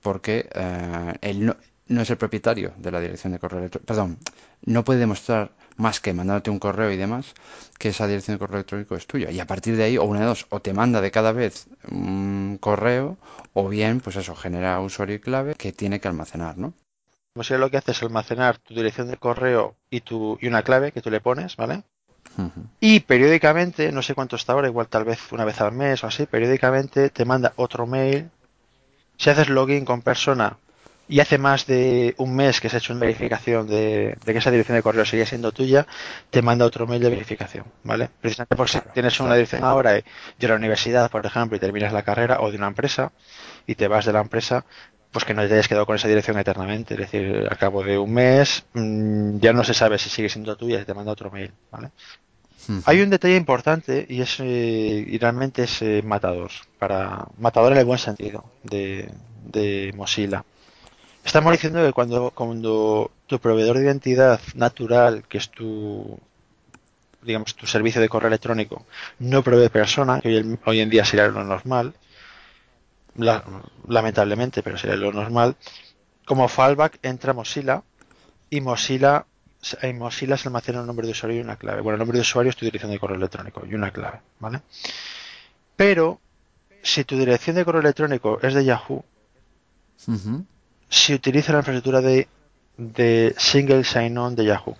porque eh, él no, no es el propietario de la dirección de correo electrónico. Perdón, no puede demostrar más que mandándote un correo y demás que esa dirección de correo electrónico es tuya. Y a partir de ahí, o una de dos, o te manda de cada vez un correo, o bien, pues eso, genera usuario y clave que tiene que almacenar, ¿no? Pues lo que hace es almacenar tu dirección de correo y, tu, y una clave que tú le pones, ¿vale? Y periódicamente, no sé cuánto está ahora, igual tal vez una vez al mes o así, periódicamente te manda otro mail. Si haces login con persona y hace más de un mes que se ha hecho una verificación de, que esa dirección de correo sigue siendo tuya, te manda otro mail de verificación, ¿vale? Precisamente porque si tienes una dirección ahora de la universidad, por ejemplo, y terminas la carrera, o de una empresa, y te vas de la empresa, pues que no te hayas quedado con esa dirección eternamente. Es decir, al cabo de un mes mm, ya no se sabe si sigue siendo tuya y te manda otro mail, ¿vale? Hay un detalle importante y es eh, realmente es eh, matador, para matador en el buen sentido de, de Mozilla. Estamos diciendo que cuando, cuando tu proveedor de identidad natural, que es tu digamos tu servicio de correo electrónico, no provee persona, que hoy, en día sería lo normal, lamentablemente, pero sería lo normal, como fallback entra Mozilla y Mozilla en Mozilla se almacena un nombre de usuario y una clave. Bueno, el nombre de usuario es tu dirección de correo electrónico y una clave, ¿vale? Pero si tu dirección de correo electrónico es de Yahoo, si utiliza la infraestructura de, de Single Sign-On de Yahoo.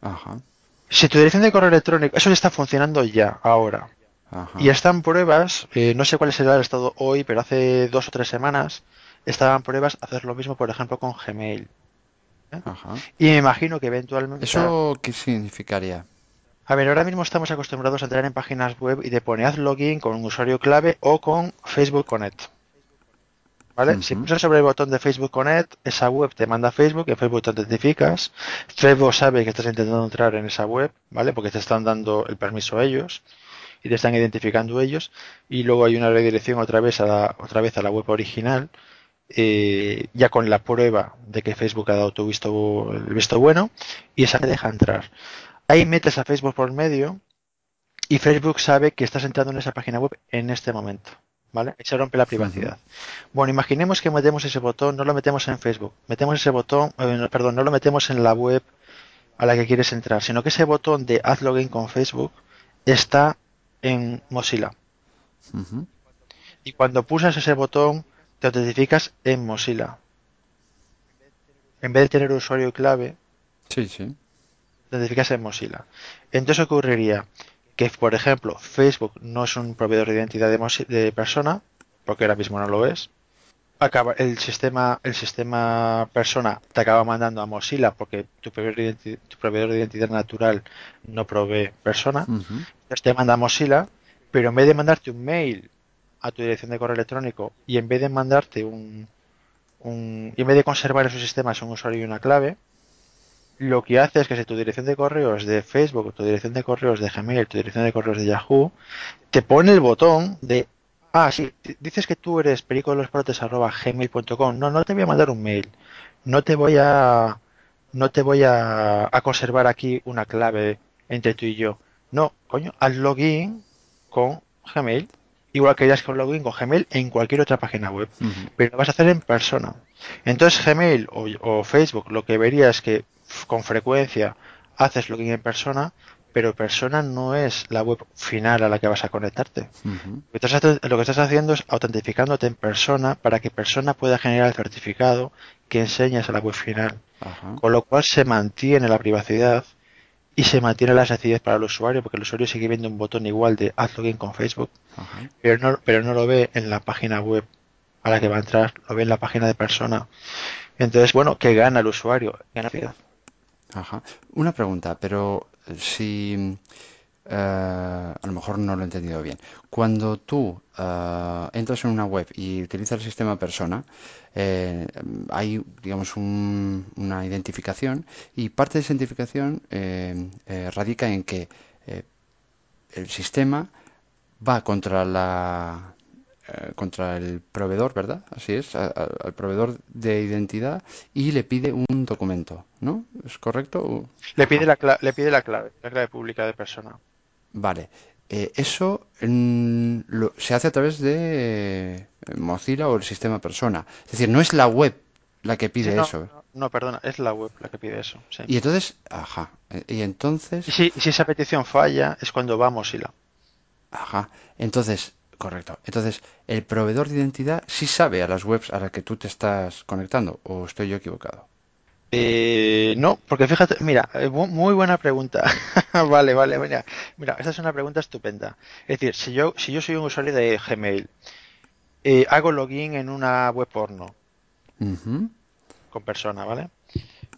Ajá. Si tu dirección de correo electrónico, eso ya está funcionando ya, ahora. Ajá. Y están pruebas, eh, no sé cuál será el estado hoy, pero hace dos o tres semanas estaban pruebas hacer lo mismo, por ejemplo, con Gmail. ¿eh? Ajá. Y me imagino que eventualmente... ¿Eso qué significaría? A ver, ahora mismo estamos acostumbrados a entrar en páginas web y de poner login con un usuario clave o con Facebook Connect. ¿Vale? Si pulsas sobre el botón de Facebook Connect, esa web te manda a Facebook, en Facebook te identificas, Facebook sabe que estás intentando entrar en esa web, ¿vale? Porque te están dando el permiso a ellos y te están identificando ellos y luego hay una redirección otra vez a la, otra vez a la web original eh, ya con la prueba de que Facebook ha dado tu visto el visto bueno y esa te deja entrar. Ahí metes a Facebook por medio y Facebook sabe que estás entrando en esa página web en este momento. ¿Vale? Y se rompe la privacidad. Bueno, imaginemos que metemos ese botón, no lo metemos en Facebook, metemos ese botón, eh, perdón, no lo metemos en la web a la que quieres entrar, sino que ese botón de haz login con Facebook está en Mozilla. Y cuando pulsas ese botón, te autentificas en Mozilla. En vez de tener usuario y clave, sí, sí. te autentificas en Mozilla. Entonces ocurriría que, por ejemplo, Facebook no es un proveedor de identidad de, persona, porque ahora mismo no lo es. Acaba, el sistema el sistema persona te acaba mandando a Mozilla porque tu proveedor de, tu proveedor de identidad natural no provee persona. Entonces te manda a Mozilla, pero en vez de mandarte un mail a tu dirección de correo electrónico y en vez de mandarte un, un y en vez de conservar en su sistema un usuario y una clave, lo que hace es que si tu dirección de correos de Facebook, tu dirección de correos de Gmail, tu dirección de correos de Yahoo, te pone el botón de, ah, sí, dices que tú eres gmail.com No, no te voy a mandar un mail. No te voy a, no te voy a, a conservar aquí una clave entre tú y yo. No, coño, haz login con Gmail. Igual que harías con login con Gmail en cualquier otra página web. Pero lo vas a hacer en persona. Entonces Gmail o, o Facebook lo que vería es que con frecuencia haces login en persona, pero persona no es la web final a la que vas a conectarte. lo, que estás, haciendo es autentificándote en persona para que persona pueda generar el certificado que enseñas a la web final. Con lo cual se mantiene la privacidad y se mantiene la sencillez para el usuario, porque el usuario sigue viendo un botón igual de haz login con Facebook, pero no, pero no lo ve en la página web a la que va a entrar, lo ve en la página de persona. Entonces, bueno, ¿qué gana el usuario? Gana privacidad. Ajá. Una pregunta, pero si eh, a lo mejor no lo he entendido bien. Cuando tú eh, entras en una web y utilizas el sistema persona, eh, hay, digamos, una identificación y parte de esa identificación radica en que el sistema va contra la eh, contra el proveedor, ¿verdad? Así es, al proveedor de identidad y le pide un documento, ¿no? ¿Es correcto? Le pide, la, le pide la clave, la clave pública de persona. Vale. Eh, eso se hace a través de eh, Mozilla o el sistema persona. Es decir, no es la web la que pide eso. No, perdona, es la web la que pide eso. Y entonces, ajá. Y entonces. si, si esa petición falla, es cuando va a Mozilla. Ajá. Entonces, Correcto. Entonces, el proveedor de identidad sí sabe a las webs a las que tú te estás conectando, o estoy yo equivocado. Eh, no, porque fíjate, mira, eh, muy buena pregunta. vale, vale, mira, mira, esta es una pregunta estupenda. Es decir, si yo, si yo soy un usuario de Gmail, eh, hago login en una web porno con persona, ¿vale?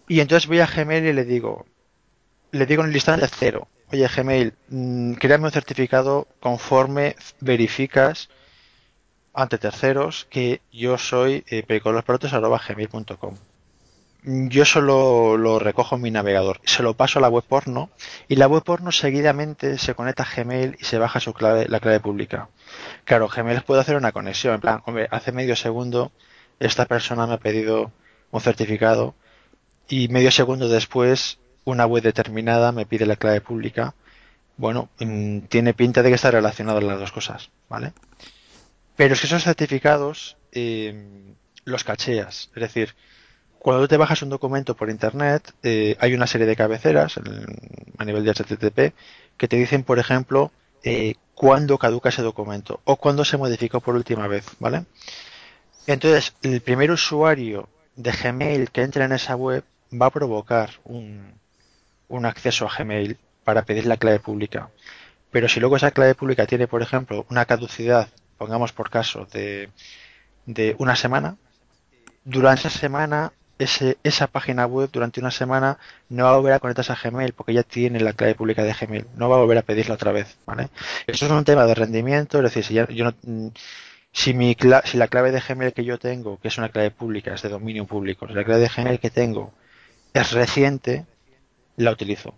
Y entonces voy a Gmail y le digo, le digo en el instante cero, Oye, Gmail, mm, créame un certificado conforme verificas ante terceros que yo soy eh, Yo solo lo recojo en mi navegador, se lo paso a la web porno y la web porno seguidamente se conecta a Gmail y se baja su clave, la clave pública. Claro, Gmail puede hacer una conexión, en plan, hombre, hace medio segundo esta persona me ha pedido un certificado y medio segundo después una web determinada me pide la clave pública, bueno, mm, tiene pinta de que está relacionado las dos cosas, ¿vale? Pero es que esos certificados em, los cacheas, es decir, cuando tú te bajas un documento por internet, eh, hay una serie de cabeceras a nivel de HTTP que te dicen, por ejemplo, eh, cuándo caduca ese documento o cuándo se modificó por última vez, ¿vale? Entonces, el primer usuario de Gmail que entre en esa web va a provocar un, un acceso a Gmail para pedir la clave pública. Pero si luego esa clave pública tiene, por ejemplo, una caducidad, pongamos por caso, de, de una semana, durante esa semana, ese, esa página web durante una semana no va a volver a conectarse a Gmail porque ya tiene la clave pública de Gmail. No va a volver a pedirla otra vez, ¿vale? Eso es un tema de rendimiento, es decir, si yo no, si, mi, si la clave de Gmail que yo tengo, que es una clave pública, es de dominio público, si la clave de Gmail que tengo es reciente, la utilizo.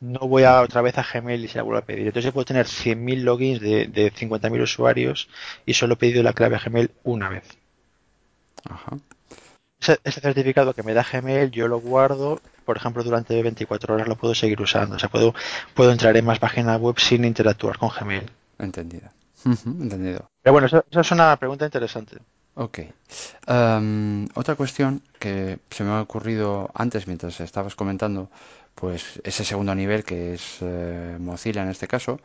No voy a otra vez a Gmail y se la vuelvo a pedir. Entonces yo puedo tener 100.000 logins de, de 50.000 usuarios y solo he pedido la clave a Gmail una vez. Ajá. ese, certificado que me da Gmail, yo lo guardo, por ejemplo, durante 24 horas lo puedo seguir usando. O sea, puedo, puedo entrar en más páginas web sin interactuar con Gmail. Entendido. Entendido. Pero bueno, esa es una pregunta interesante. Ok. Em, otra cuestión que se me ha ocurrido antes mientras estabas comentando, pues ese segundo nivel que es eh, Mozilla en este caso,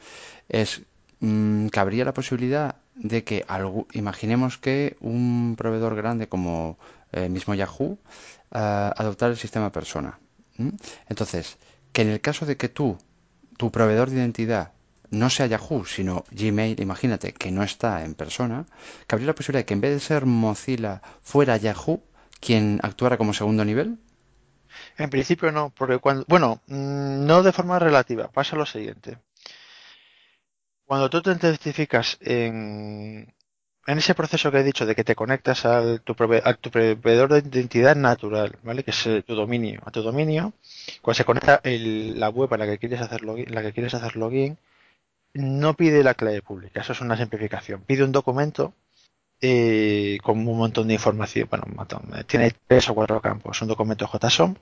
es mm, que habría la posibilidad de que imaginemos que un proveedor grande como eh, mismo Yahoo eh, adoptar el sistema persona. Entonces, que en el caso de que tú, tu proveedor de identidad, no sea Yahoo, sino Gmail, imagínate que no está en persona, que habría la posibilidad de que en vez de ser Mozilla fuera Yahoo quien actuara como segundo nivel. En principio no, porque cuando, bueno, mm, no de forma relativa, pasa lo siguiente. Cuando tú te identificas en, en ese proceso que he dicho de que te conectas al tu, tu proveedor de identidad natural, ¿vale? Que es eh, tu dominio, a tu dominio, cuando se conecta la web a la que quieres hacer login, la que quieres hacer login, no pide la clave pública, eso es una simplificación. Pide un documento eh, con un montón de información, bueno, eh, tiene tres o cuatro campos, un documento JSON.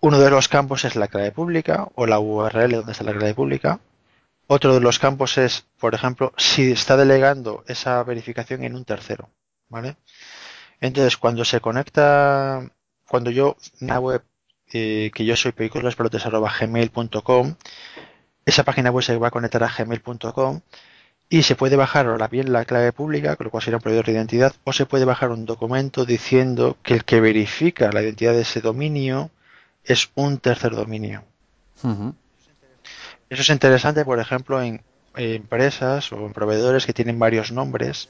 Uno de los campos es la clave pública o la URL donde está la clave pública. Otro de los campos es, por ejemplo, si está delegando esa verificación en un tercero, ¿vale? Entonces, cuando se conecta, cuando yo, una web eh, que yo soy gmail.com esa página web se va a conectar a gmail.com y se puede bajar o bien la clave pública, con lo cual sería un proveedor de identidad, o se puede bajar un documento diciendo que el que verifica la identidad de ese dominio es un tercer dominio. Eso es interesante, por ejemplo, en, empresas o en proveedores que tienen varios nombres.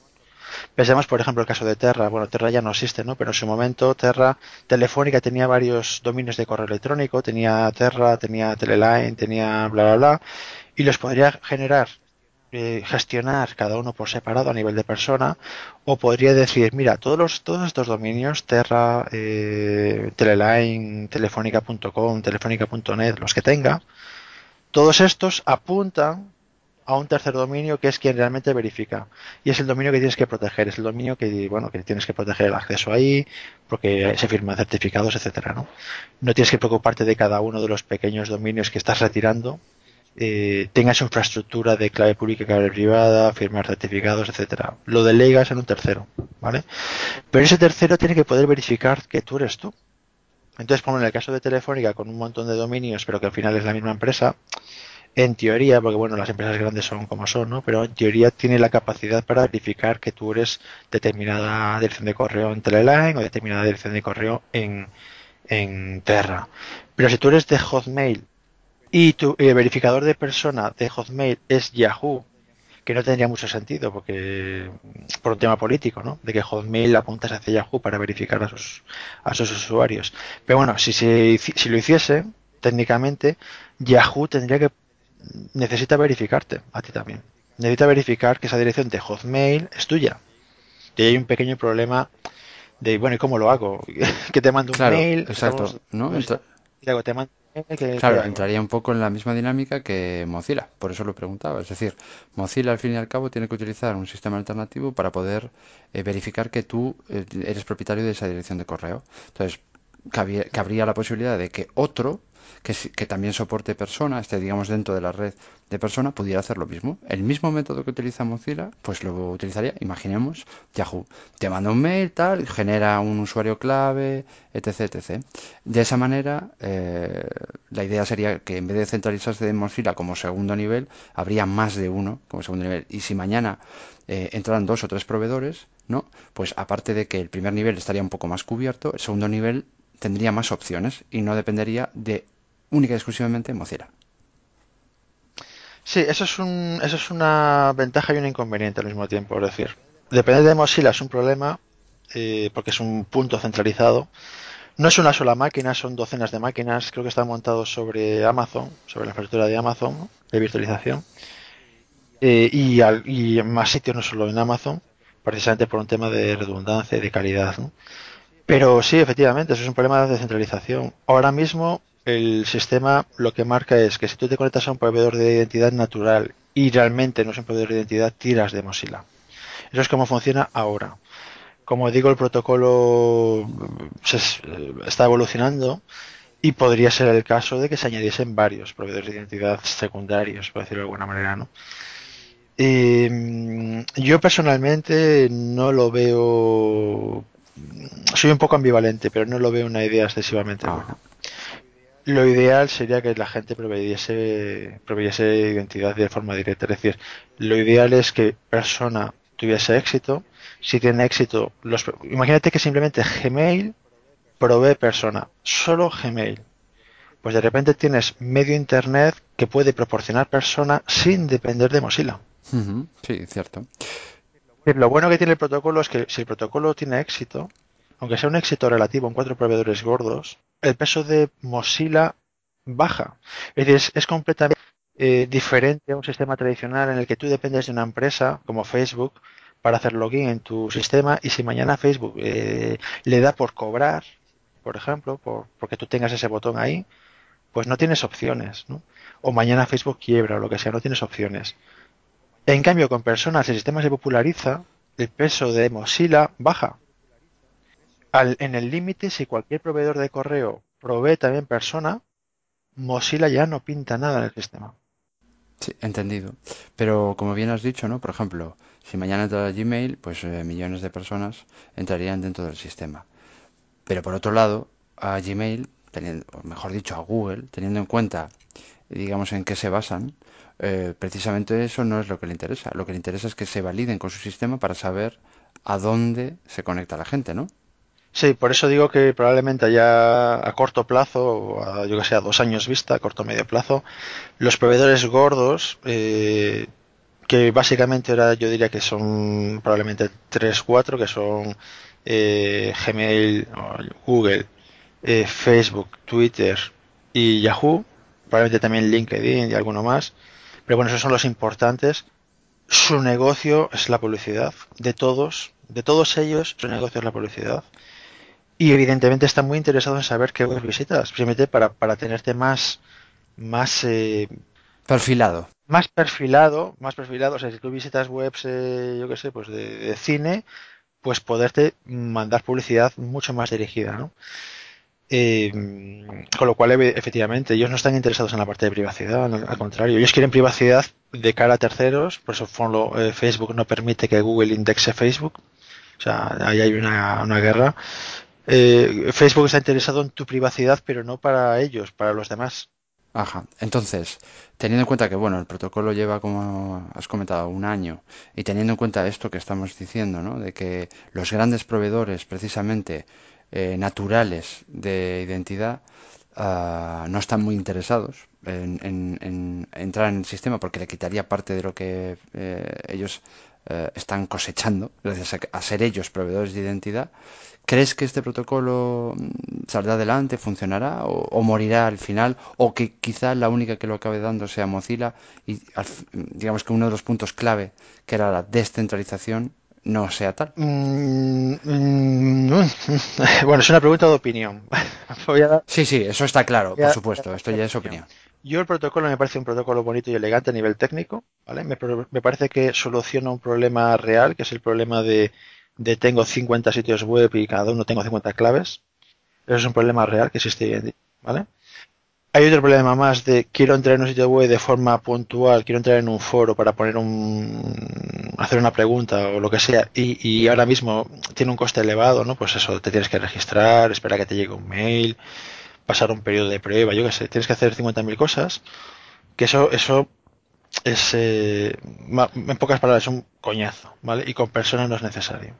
Pensemos, por ejemplo, el caso de Terra. Bueno, Terra ya no existe, ¿no? Pero en su momento Terra Telefónica tenía varios dominios de correo electrónico, tenía Terra, tenía Teleline, tenía bla, bla, bla, y los podría generar eh, gestionar cada uno por separado a nivel de persona o podría decir mira todos los todos estos dominios Terra eh, Teleline telefónica.com telefónica.net los que tenga todos estos apuntan a un tercer dominio que es quien realmente verifica. Y es el dominio que tienes que proteger es el dominio que bueno que tienes que proteger el acceso ahí porque se firman certificados etcétera no no tienes que preocuparte de cada uno de los pequeños dominios que estás retirando. Eh, tengas infraestructura de clave pública clave privada firmar certificados etcétera. Lo delegas en un tercero vale pero ese tercero tiene que poder verificar que tú eres tú. Entonces, como en el caso de Telefónica, con un montón de dominios, pero que al final es la misma empresa, en teoría, porque bueno, las empresas grandes son como son, ¿no? Pero en teoría tiene la capacidad para verificar que tú eres determinada dirección de correo en Teleline o determinada dirección de correo en, en Terra. Pero si tú eres de Hotmail y tu el verificador de persona de Hotmail es Yahoo que no tendría mucho sentido porque por un tema político, ¿no? De que Hotmail apuntas hacia Yahoo para verificar a sus a sus usuarios. Pero bueno, si si, si lo hiciese técnicamente Yahoo tendría que necesita verificarte a ti también. Necesita verificar que esa dirección de Hotmail es tuya. Y hay un pequeño problema de, bueno, ¿y cómo lo hago? que te mando un mail. Exacto. ¿no? te mando claro, entraría un poco en la misma dinámica que Mozilla, por eso lo preguntaba. Es decir, Mozilla al fin y al cabo tiene que utilizar un sistema alternativo para poder eh, verificar que tú eh, eres propietario de esa dirección de correo. Entonces, cabría la posibilidad de que otro que, que, también soporte persona, esté digamos dentro de la red de persona, pudiera hacer lo mismo. El mismo método que utiliza Mozilla, pues lo utilizaría, imaginemos, Yahoo. Te manda un mail, tal, genera un usuario clave, etc. etc. De esa manera, eh, la idea sería que en vez de centralizarse en Mozilla como segundo nivel, habría más de uno como segundo nivel. Y si mañana eh, entraran dos o tres proveedores, ¿no? Pues aparte de que el primer nivel estaría un poco más cubierto, el segundo nivel tendría más opciones y no dependería de única y exclusivamente Mozilla. Sí, eso es, un, eso es una ventaja y un inconveniente al mismo tiempo. Es decir, depender de Mozilla es un problema eh, porque es un punto centralizado. No es una sola máquina, son docenas de máquinas. Creo que está montado sobre Amazon, sobre la infraestructura de Amazon de virtualización. Eh, y, al, y más sitios no solo en Amazon, precisamente por un tema de redundancia y de calidad. Pero sí, efectivamente, eso es un problema de descentralización. Ahora mismo el sistema lo que marca es que si tú te conectas a un proveedor de identidad natural y realmente no es un proveedor de identidad, tiras de Mozilla. Eso es como funciona ahora. como digo, el protocolo se está evolucionando y podría ser el caso de que se añadiesen varios proveedores de identidad secundarios, por decirlo de alguna manera, ¿no? Mm, yo personalmente no lo veo. Soy un poco ambivalente, pero no lo veo una idea excesivamente ah. buena. Lo ideal sería que la gente proveyese, proveyese identidad de forma directa. Es decir, lo ideal es que persona tuviese éxito. Si tiene éxito, los, imagínate que simplemente Gmail provee persona, solo Gmail. Pues de repente tienes medio Internet que puede proporcionar persona sin depender de Mozilla. Sí, cierto. Lo bueno que tiene el protocolo es que si el protocolo tiene éxito, aunque sea un éxito relativo en cuatro proveedores gordos, el peso de Mozilla baja. Es decir, es, completamente eh, diferente a un sistema tradicional en el que tú dependes de una empresa como Facebook para hacer login en tu sistema y si mañana Facebook eh, le da por cobrar, por ejemplo, por, porque tú tengas ese botón ahí, pues no tienes opciones. ¿no? O mañana Facebook quiebra o lo que sea, no tienes opciones. En cambio, con personas el sistema se populariza, el peso de Mozilla baja. En el límite, si cualquier proveedor de correo provee también persona, Mozilla ya no pinta nada en el sistema. Sí, entendido. Pero como bien has dicho, ¿no? Por ejemplo, si mañana entra Gmail, pues eh, millones de personas entrarían dentro del sistema. Pero por otro lado, a Gmail, teniendo, o mejor dicho, a Google, teniendo en cuenta, digamos, en qué se basan, eh, precisamente eso no es lo que le interesa. Lo que le interesa es que se validen con su sistema para saber a dónde se conecta la gente, ¿no? Sí, por eso digo que probablemente allá a corto plazo, a, yo que sé, a dos años vista, a corto medio plazo, los proveedores gordos, eh, que básicamente ahora yo diría que son probablemente tres, cuatro, que son eh, Gmail, Google, Facebook, Twitter y Yahoo, probablemente también LinkedIn y alguno más, pero bueno, esos son los importantes. Su negocio es la publicidad. De todos, de todos ellos, su negocio es la publicidad. Y evidentemente están muy interesados en saber qué web visitas, simplemente para, para tenerte más, más eh, perfilado. Más perfilado, más perfilado. O sea, si tú visitas webs, eh, yo qué sé, pues de, de, cine, pues poderte mandar publicidad mucho más dirigida, ¿no? Eh, con lo cual, efectivamente, ellos no están interesados en la parte de privacidad, al contrario, ellos quieren privacidad de cara a terceros, por eso eh, Facebook no permite que Google indexe Facebook, o sea, ahí hay una, guerra. Eh, Facebook está interesado en tu privacidad, pero no para ellos, para los demás. Ajá. Entonces, teniendo en cuenta que, bueno, el protocolo lleva, como has comentado, un año, y teniendo en cuenta esto que estamos diciendo, ¿no? De que los grandes proveedores, precisamente, eh, naturales de identidad ah, no están muy interesados en, entrar en el sistema porque le quitaría parte de lo que eh, ellos eh, están cosechando gracias a, ser ellos proveedores de identidad. ¿Crees que este protocolo mm, saldrá adelante, funcionará o, morirá al final? ¿O que quizá la única que lo acabe dando sea Mozilla y digamos que uno de los puntos clave, que era la descentralización, no sea tal? Mm, mm, bueno, es una pregunta de opinión. Sí, sí, eso está claro, por supuesto, esto ya es opinión. Yo el protocolo me parece un protocolo bonito y elegante a nivel técnico, ¿vale? Me, parece que soluciona un problema real, que es el problema de, de, tengo 50 sitios web y cada uno tengo 50 claves. Eso es un problema real que existe hoy en día, ¿vale? Hay otro problema más de quiero entrar en un sitio web de forma puntual, quiero entrar en un foro para poner un hacer una pregunta o lo que sea y, y ahora mismo tiene un coste elevado, ¿no? Pues eso, te tienes que registrar, esperar que te llegue un mail, pasar un periodo de prueba, yo qué sé, tienes que hacer 50.000 cosas, que eso eso es eh, en pocas palabras un coñazo, ¿vale? Y con persona no es necesario.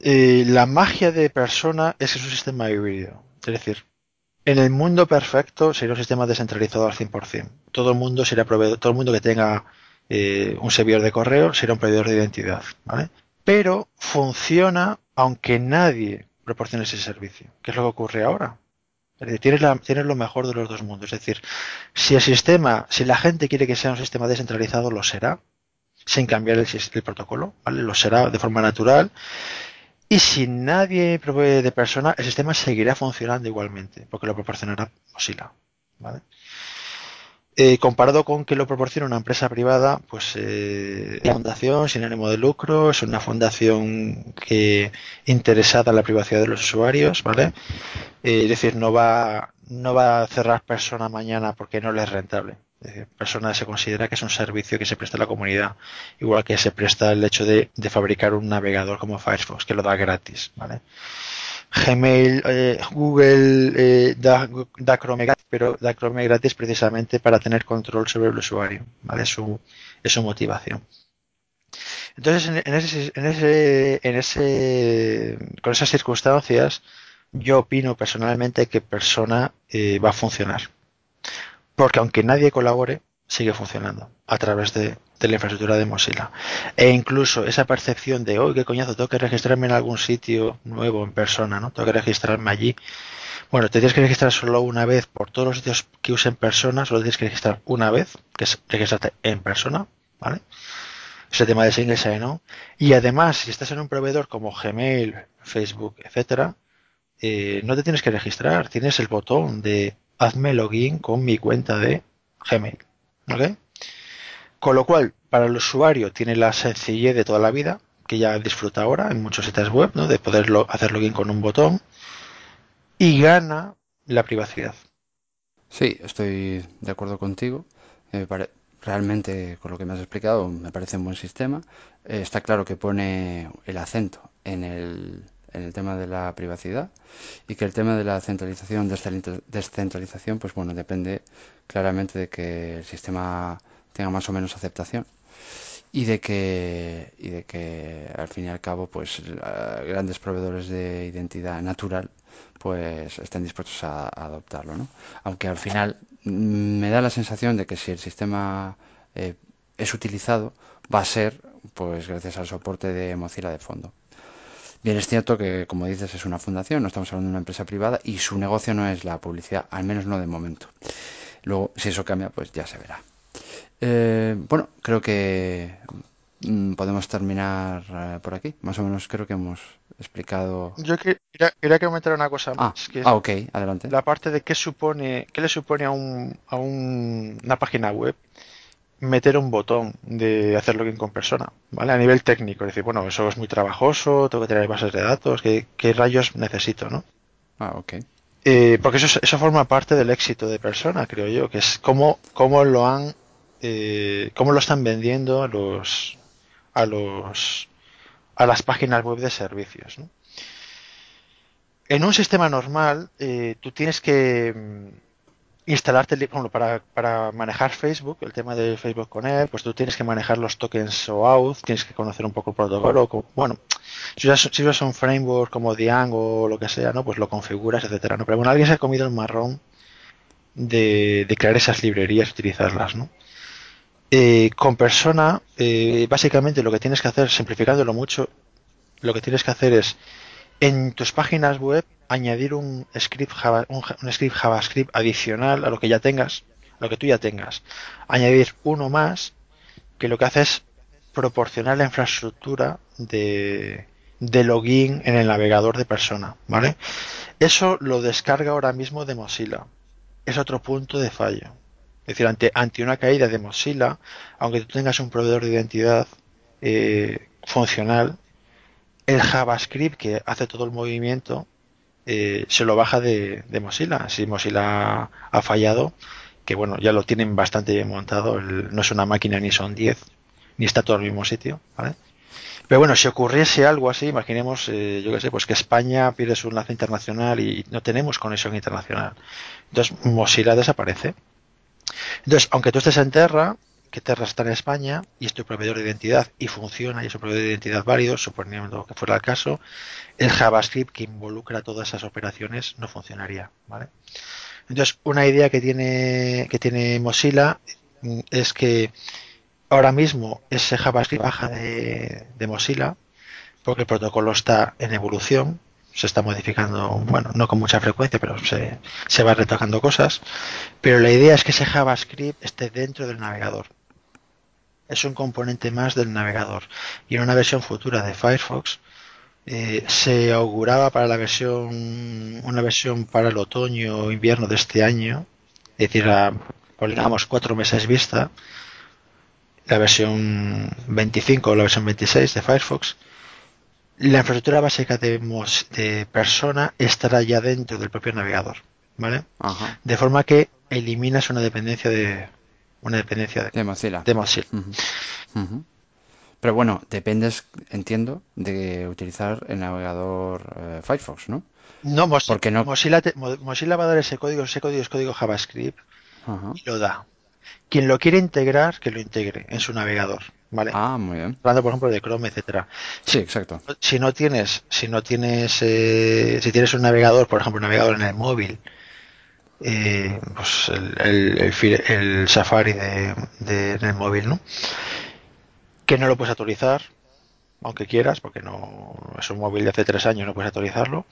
Eh, la magia de persona es que es un sistema híbrido, es decir, en el mundo perfecto sería un sistema descentralizado al 100%. Todo el mundo sería proveedor, todo el mundo que tenga eh, un servidor de correo será un proveedor de identidad, ¿vale? Pero funciona aunque nadie proporcione ese servicio, que es lo que ocurre ahora. Tienes, tienes, lo mejor de los dos mundos. Es decir, si el sistema, si la gente quiere que sea un sistema descentralizado, lo será, sin cambiar el, protocolo, ¿vale? Lo será de forma natural y si nadie provee de persona, el sistema seguirá funcionando igualmente, porque lo proporcionará Mozilla. ¿vale? Eh, comparado con que lo proporciona una empresa privada, pues eh, fundación sin ánimo de lucro, es una fundación que interesada en la privacidad de los usuarios, ¿vale? Eh, es decir, no va, no va a cerrar persona mañana porque no le es rentable. Decir, persona se considera que es un servicio que se presta a la comunidad, igual que se presta el hecho de, de fabricar un navegador como Firefox, que lo da gratis, ¿vale? Gmail, eh, Google eh, da, da, Chrome gratis, pero da Chrome gratis precisamente para tener control sobre el usuario, ¿vale? Es su, es su motivación. Entonces, en, en, ese, en, ese, en ese, con esas circunstancias, yo opino personalmente que Persona eh, va a funcionar. Porque aunque nadie colabore, sigue funcionando a través de, la infraestructura de Mozilla. E incluso esa percepción de, hoy qué coñazo, tengo que registrarme en algún sitio nuevo, en persona, ¿no? Tengo que registrarme allí. Bueno, te tienes que registrar solo una vez por todos los sitios que usen persona, solo tienes que registrar una vez, que es registrarte en persona, ¿vale? Ese tema de single sign Y además, si estás en un proveedor como Gmail, Facebook, etcétera, eh, no te tienes que registrar, tienes el botón de hazme login con mi cuenta de Gmail. ¿Ok? Con lo cual, para el usuario tiene la sencillez de toda la vida, que ya disfruta ahora en muchos sitios web, ¿no? de poderlo hacer login con un botón, y gana la privacidad. Sí, estoy de acuerdo contigo. Eh, realmente, con lo que me has explicado, me parece un buen sistema. Eh, está claro que pone el acento en el, en el tema de la privacidad y que el tema de la centralización, descentralización, pues bueno, depende claramente de que el sistema tenga más o menos aceptación y de que y de que al fin y al cabo pues grandes proveedores de identidad natural pues estén dispuestos a, adoptarlo ¿no? aunque al final mm, me da la sensación de que si el sistema eh, es utilizado va a ser pues gracias al soporte de Mozilla de fondo Bien, es cierto que, como dices, es una fundación, no estamos hablando de una empresa privada y su negocio no es la publicidad, al menos no de momento. Luego, si eso cambia, pues ya se verá. Eh, bueno, creo que mm, podemos terminar eh, por aquí. Más o menos creo que hemos explicado. Yo quería, quería comentar una cosa ah, más. Que ah, ok, adelante. La parte de qué supone, qué le supone a, un, a un, una página web meter un botón de hacer login con persona, ¿vale? A nivel técnico, es decir, bueno, eso es muy trabajoso, tengo que tener bases de datos, ¿qué, qué rayos necesito, no? Ah, ok. Eh, porque eso, eso forma parte del éxito de persona, creo yo, que es cómo, cómo lo han eh, cómo lo están vendiendo a los a los a las páginas web de servicios. ¿no? En un sistema normal, eh, tú tienes que mm, instalarte, por para, para manejar Facebook, el tema de Facebook con él, pues tú tienes que manejar los tokens OAuth, tienes que conocer un poco el protocolo, bueno, si usas, si usas un framework como Django o lo que sea, ¿no? Pues lo configuras, etcétera, ¿no? Pero bueno, alguien se ha comido el marrón de, de crear esas librerías y utilizarlas, ¿no? Eh, con persona, eh, básicamente lo que tienes que hacer, simplificándolo mucho, lo que tienes que hacer es en tus páginas web añadir un script, un, script JavaScript adicional a lo que ya tengas, a lo que tú ya tengas. Añadir uno más que lo que hace es proporcionar la infraestructura de, de login en el navegador de persona, ¿vale? Eso lo descarga ahora mismo de Mozilla. Es otro punto de fallo. Es decir, ante, ante una caída de Mozilla, aunque tú tengas un proveedor de identidad eh, funcional, el JavaScript que hace todo el movimiento eh, se lo baja de, Mozilla. Si Mozilla ha fallado, que bueno, ya lo tienen bastante bien montado, no es una máquina ni son 10, ni está todo en el mismo sitio, ¿vale? Pero bueno, si ocurriese algo así, imaginemos, eh, yo qué sé, pues que España pierde su enlace internacional y no tenemos conexión internacional. Entonces Mozilla desaparece. Entonces, aunque tú estés en Terra, que Terra está en España y es tu proveedor de identidad y funciona y es un proveedor de identidad válido, suponiendo que fuera el caso, el JavaScript que involucra todas esas operaciones no funcionaría, ¿vale? Entonces, una idea que tiene, que tiene Mozilla es que ahora mismo ese JavaScript baja de, de Mozilla porque el protocolo está en evolución se está modificando, bueno, no con mucha frecuencia, pero se, se va retocando cosas. Pero la idea es que ese JavaScript esté dentro del navegador. Es un componente más del navegador. Y en una versión futura de Firefox eh, se auguraba para la versión, una versión para el otoño o invierno de este año, es decir, por digamos cuatro meses vista, la versión 25 o la versión 26 de Firefox, la infraestructura básica de, de persona estará ya dentro del propio navegador, ¿vale? De forma que eliminas una dependencia de una dependencia de, de Mozilla. De Mozilla. Pero bueno, dependes, entiendo, de utilizar el navegador eh, Firefox, ¿no? No, Mozilla, no... Mozilla, va a dar ese código, ese código es código JavaScript y lo da. Quien lo quiere integrar, que lo integre en su navegador. ¿vale? Ah, muy bien. Hablando, por ejemplo, de Chrome, etcétera. Sí, exacto. Si no tienes, si no tienes, eh, si tienes un navegador, por ejemplo, un navegador en el móvil, eh, pues el, el, Safari de, de, en el móvil, ¿no? Que no lo puedes actualizar, aunque quieras, porque no es un móvil de hace tres años, no puedes actualizarlo.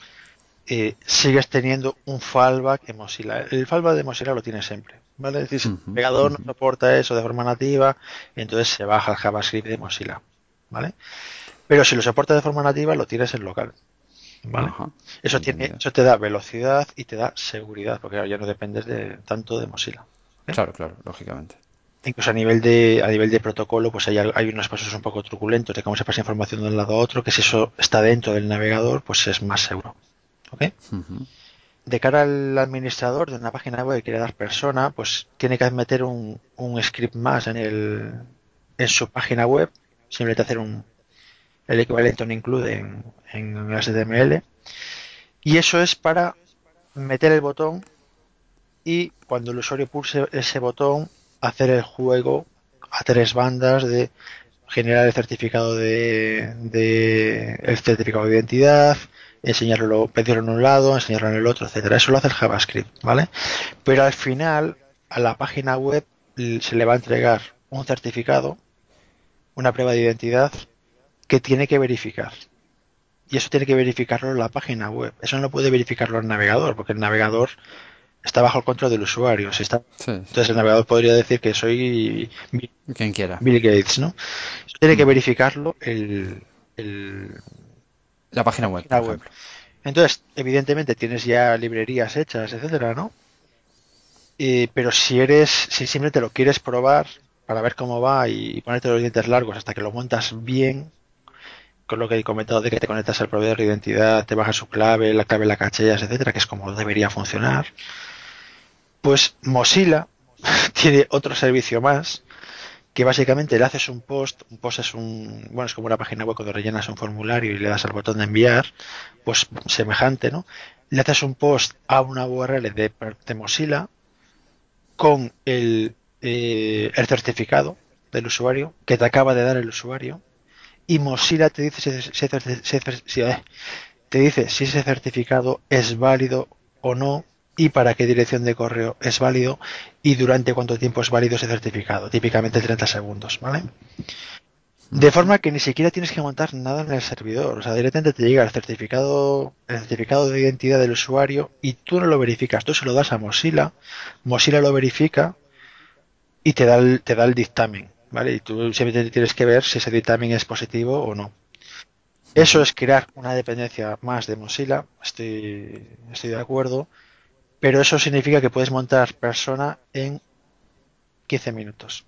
Eh, sigues teniendo un fallback en Mozilla. El fallback de Mozilla lo tienes siempre. ¿vale? Es decir, el navegador no soporta eso de forma nativa, entonces se baja el JavaScript de Mozilla, ¿vale? Pero si lo soporta de forma nativa, lo tienes en local. ¿Vale? Eso, tiene, eso te da velocidad y te da seguridad, porque ya no dependes de tanto de Mozilla. ¿eh? Claro, claro, lógicamente. Incluso a nivel de a nivel de protocolo, pues hay, hay unos pasos un poco truculentos de cómo se pasa información de un lado a otro, que si eso está dentro del navegador, pues es más seguro. ¿Ok? De cara al administrador de una página web que quiere dar persona, pues tiene que meter un, un script más en el en su página web, simplemente hacer un el equivalente a un include en, en HTML. Y eso es para meter el botón y cuando el usuario pulse ese botón hacer el juego a tres bandas de generar el certificado de, de el certificado de identidad, enseñarlo, pedirlo en un lado, enseñarlo en el otro, etcétera. Eso lo hace el JavaScript, ¿vale? Pero al final, a la página web se le va a entregar un certificado, una prueba de identidad que tiene que verificar. Y eso tiene que verificarlo en la página web. Eso no puede verificarlo el navegador, porque el navegador está bajo el control del usuario. Si está... Entonces el navegador podría decir que soy Quien quiera. Bill Gates, ¿no? Eso tiene que verificarlo el, la página web. Entonces, evidentemente tienes ya librerías hechas, etcétera, ¿no? pero si eres, si simplemente lo quieres probar para ver cómo va y ponerte los dientes largos hasta que lo montas bien, con lo que he comentado de que te conectas al proveedor de identidad, te bajas su clave, la clave la cachellas, etcétera, que es como debería funcionar, pues Mozilla tiene otro servicio más que básicamente le haces un post, un post es un, bueno, es como una página web cuando rellenas un formulario y le das al botón de enviar, pues semejante, ¿no? Le haces un post a una URL de, de Mozilla con el, eh, el certificado del usuario que te acaba de dar el usuario y Mozilla te dice si, eh, te dice si ese certificado es válido o no y para qué dirección de correo es válido y durante cuánto tiempo es válido ese certificado, típicamente 30 segundos, ¿vale? De forma que ni siquiera tienes que montar nada en el servidor, o sea, directamente te llega el certificado, el certificado de identidad del usuario y tú no lo verificas, tú se lo das a Mozilla, Mozilla lo verifica y te da el, te da el dictamen, ¿vale? Y tú simplemente tienes que ver si ese dictamen es positivo o no. Eso es crear una dependencia más de Mozilla, estoy, estoy de acuerdo, pero eso significa que puedes montar persona en 15 minutos.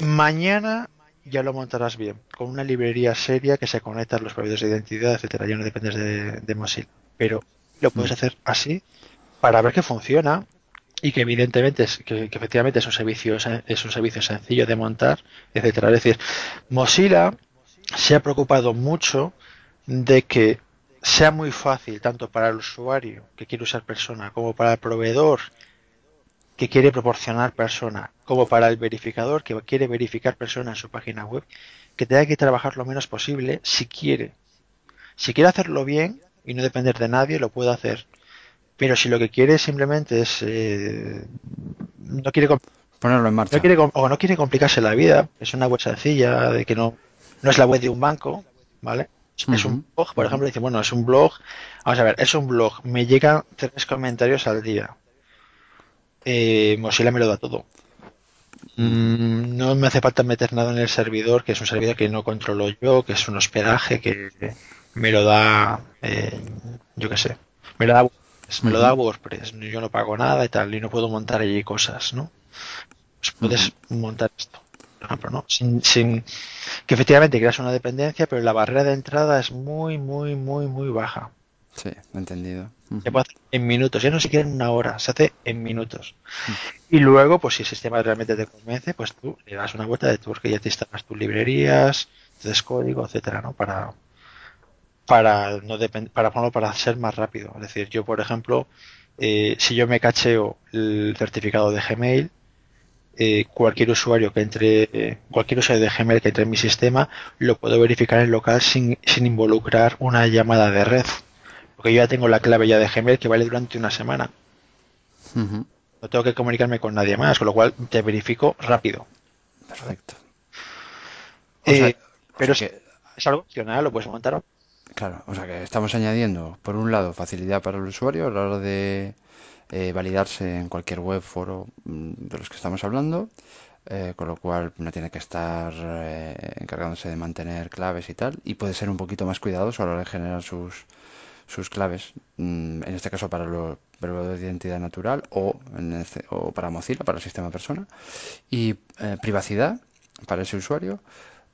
Mañana ya lo montarás bien, con una librería seria que se conecta a los proveedores de identidad, etcétera. Ya no dependes de, Mozilla. Pero lo puedes hacer así para ver que funciona y que evidentemente es, que, efectivamente es un servicio es un servicio sencillo de montar, etcétera. Es decir, Mozilla se ha preocupado mucho de que sea muy fácil tanto para el usuario que quiere usar persona como para el proveedor que quiere proporcionar persona como para el verificador que quiere verificar persona en su página web que tenga que trabajar lo menos posible si quiere si quiere hacerlo bien y no depender de nadie lo puede hacer pero si lo que quiere simplemente es eh, no quiere ponerlo en marcha o no quiere complicarse la vida es una web sencilla de que no no es la web de un banco vale es un blog, por ejemplo, dice, bueno, es un blog, vamos a ver, es un blog, me llegan tres comentarios al día. Eh, Mozilla me lo da todo. Mm, no me hace falta meter nada en el servidor, que es un servidor que no controlo yo, que es un hospedaje que me lo da, eh, yo qué sé, me lo da me lo da WordPress, yo no pago nada y tal, y no puedo montar allí cosas, ¿no? Pues puedes montar esto, por ejemplo, ¿no? Sin, sin que efectivamente creas una dependencia, pero la barrera de entrada es muy, muy, muy, muy baja. Sí, entendido. Se puede hacer en minutos, ya no siquiera en una hora, se hace en minutos. Y luego, pues si el sistema realmente te convence, pues tú le das una vuelta de tour que ya te instalas tus librerías, entonces código, etcétera, ¿no? Para, para no para para ser más rápido. Es decir, yo por ejemplo, eh, si yo me cacheo el certificado de Gmail, eh, cualquier usuario que entre, cualquier usuario de Gmail que entre en mi sistema, lo puedo verificar en local sin, sin involucrar una llamada de red. Porque yo ya tengo la clave ya de Gmail que vale durante una semana. No tengo que comunicarme con nadie más, con lo cual te verifico rápido. Perfecto. Eh, pero es, es, algo opcional, lo puedes montar Claro, o sea que estamos añadiendo, por un lado, facilidad para el usuario a la hora de eh, validarse en cualquier web, foro mm, de los que estamos hablando, eh, con lo cual no tiene que estar eh, encargándose de mantener claves y tal, y puede ser un poquito más cuidadoso a la hora de generar sus, sus claves, mm, en este caso para los proveedores de identidad natural o, en este, o para Mozilla, para el sistema persona, y privacidad para ese usuario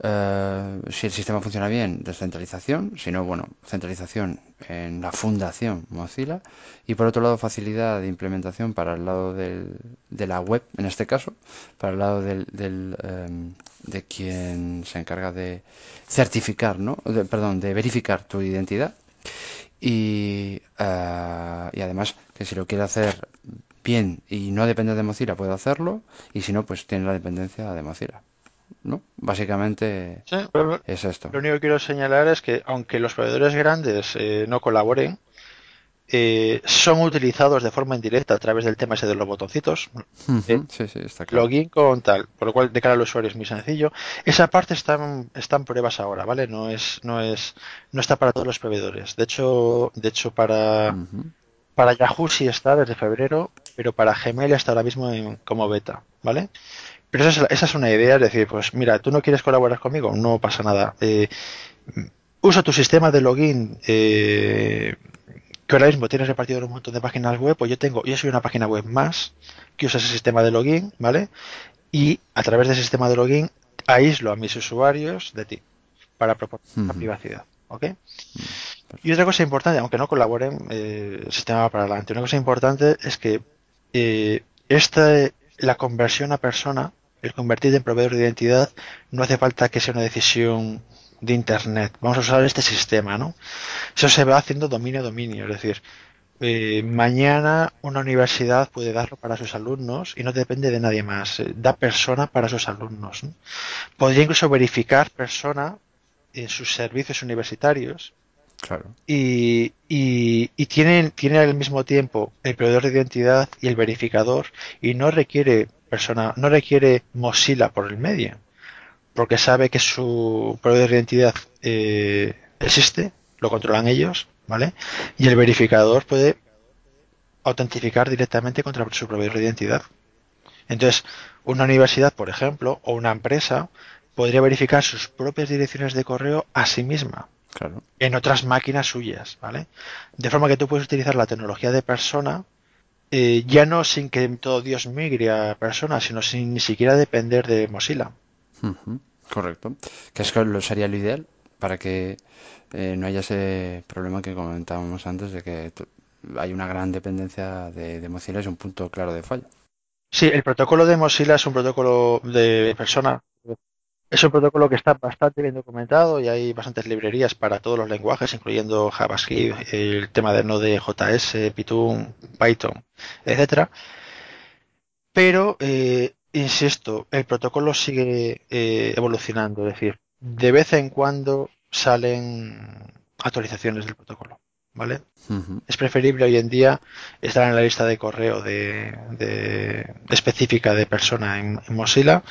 eh, si el sistema funciona bien, descentralización, si no, bueno, centralización en la fundación Mozilla y por otro lado facilidad de implementación para el lado de la web, en este caso, para el lado del, del em, de quien se encarga de certificar, ¿no? perdón, de verificar tu identidad y, eh, y además que si lo quiere hacer bien y no depende de Mozilla puede hacerlo y si no pues tiene la dependencia de Mozilla. ¿No? Básicamente es esto. Lo único que quiero señalar es que aunque los proveedores grandes eh, no colaboren, eh, son utilizados de forma indirecta a través del tema ese de los botoncitos. Eh, login con tal, por lo cual de cara al usuario es muy sencillo. Esa parte está, está en pruebas ahora, ¿vale? No es, no es, no está para todos los proveedores. De hecho, de hecho para, para Yahoo sí está desde febrero, pero para Gmail está ahora mismo como beta, ¿vale? Pero esa es, una idea, es decir, pues mira, tú no quieres colaborar conmigo, no pasa nada. Eh, usa tu sistema de login eh, que ahora mismo tienes repartido en un montón de páginas web, pues yo tengo, yo soy una página web más que usa ese sistema de login, ¿vale? Y a través del sistema de login aíslo a mis usuarios de ti para proporcionar privacidad, ¿ok? Y otra cosa importante, aunque no colaboren, eh, el sistema va para adelante. Una cosa importante es que eh, esta, la conversión a persona el convertir en proveedor de identidad no hace falta que sea una decisión de Internet. Vamos a usar este sistema, ¿no? Eso se va haciendo dominio a dominio, es decir, eh, mañana una universidad puede darlo para sus alumnos y no depende de nadie más. Eh, da persona para sus alumnos. Podría incluso verificar persona en sus servicios universitarios. Claro. Y, y, y tiene, tiene al mismo tiempo el proveedor de identidad y el verificador y no requiere persona no requiere Mozilla por el medio, porque sabe que su proveedor de identidad eh, existe, lo controlan ellos, ¿vale? Y el verificador puede autentificar directamente contra su proveedor de identidad. Entonces, una universidad, por ejemplo, o una empresa podría verificar sus propias direcciones de correo a sí misma. En otras máquinas suyas, ¿vale? De forma que tú puedes utilizar la tecnología de persona eh, ya no sin que todo Dios migre a personas, sino sin ni siquiera depender de Mozilla. Correcto. Que es que lo sería lo ideal para que eh, no haya ese problema que comentábamos antes de que hay una gran dependencia de, de Mozilla, es un punto claro de fallo. Sí, el protocolo de Mozilla es un protocolo de persona es un protocolo que está bastante bien documentado y hay bastantes librerías para todos los lenguajes, incluyendo JavaScript, el tema de Node.js, Python, Python, etcétera. Pero, eh, insisto, el protocolo sigue eh, evolucionando, es decir, de vez en cuando salen actualizaciones del protocolo, ¿vale? Es preferible hoy en día estar en la lista de correo de, específica de persona en Mozilla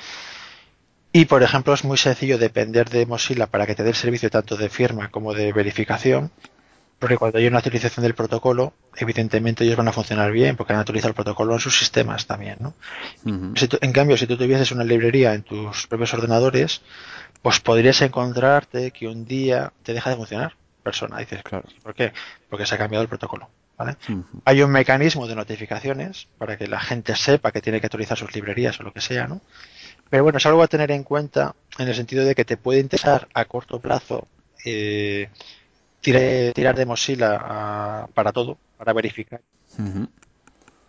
y, por ejemplo, es muy sencillo depender de Mozilla para que te dé el servicio tanto de firma como de verificación, porque cuando hay una actualización del protocolo, evidentemente ellos van a funcionar bien, porque han actualizado el protocolo en sus sistemas también, ¿no? en cambio, si tú tuvieses una librería en tus propios ordenadores, pues podrías encontrarte que un día te deja de funcionar persona. Dices, claro, ¿por qué? Porque se ha cambiado el protocolo. ¿vale? Hay un mecanismo de notificaciones para que la gente sepa que tiene que actualizar sus librerías o lo que sea, ¿no? Pero bueno, es algo a tener en cuenta en el sentido de que te puede interesar a corto plazo eh, tirar, de Mozilla para todo, para verificar.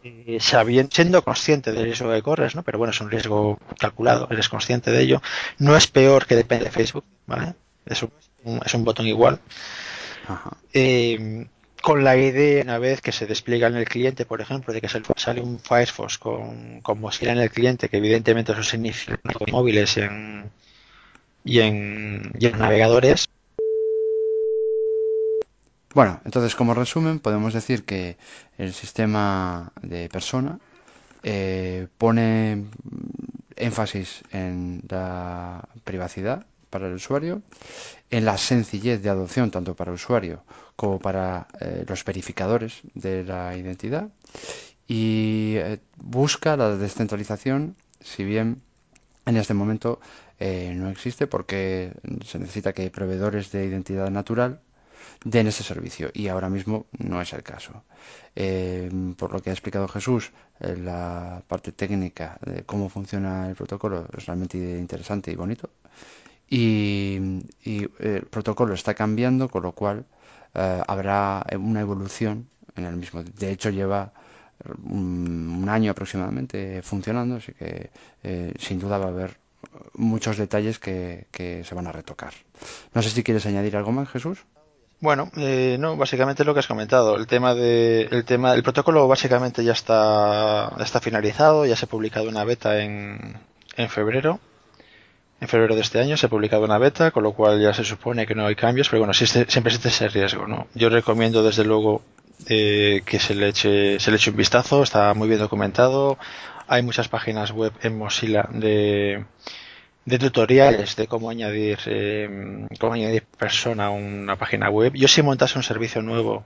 Eh, siendo consciente del riesgo que corres, ¿no? Pero bueno, es un riesgo calculado, eres consciente de ello. No es peor que depende de Facebook, ¿vale? Es un, es un botón igual. Eh, con la idea, una vez que se despliega en el cliente, por ejemplo, de que sale un Firefox con, con Mozilla en el cliente, que evidentemente eso significa en móviles en, y en, y en navegadores, bueno, entonces como resumen podemos decir que el sistema de persona eh, pone énfasis en la privacidad para el usuario, en la sencillez de adopción tanto para el usuario como para eh, los verificadores de la identidad y eh, busca la descentralización, si bien en este momento no existe porque se necesita que proveedores de identidad natural den ese servicio y ahora mismo no es el caso. Eh, por lo que ha explicado Jesús, eh, la parte técnica de cómo funciona el protocolo es realmente interesante y bonito. Y, el protocolo está cambiando, con lo cual eh, habrá una evolución en el mismo. De hecho, lleva un, año aproximadamente funcionando, así que sin duda va a haber muchos detalles que se van a retocar. No sé si quieres añadir algo más, Jesús. Bueno, eh, no, básicamente lo que has comentado. El tema de, el tema, el protocolo básicamente ya está, está finalizado, ya se ha publicado una beta en, en febrero. En febrero de este año se ha publicado una beta, con lo cual ya se supone que no hay cambios, pero bueno, siempre existe ese riesgo, ¿no? Yo recomiendo desde luego eh, que se le eche, se le eche un vistazo, está muy bien documentado. Hay muchas páginas web en Mozilla de, de tutoriales de cómo añadir eh, cómo añadir persona a una página web. Yo si montase un servicio nuevo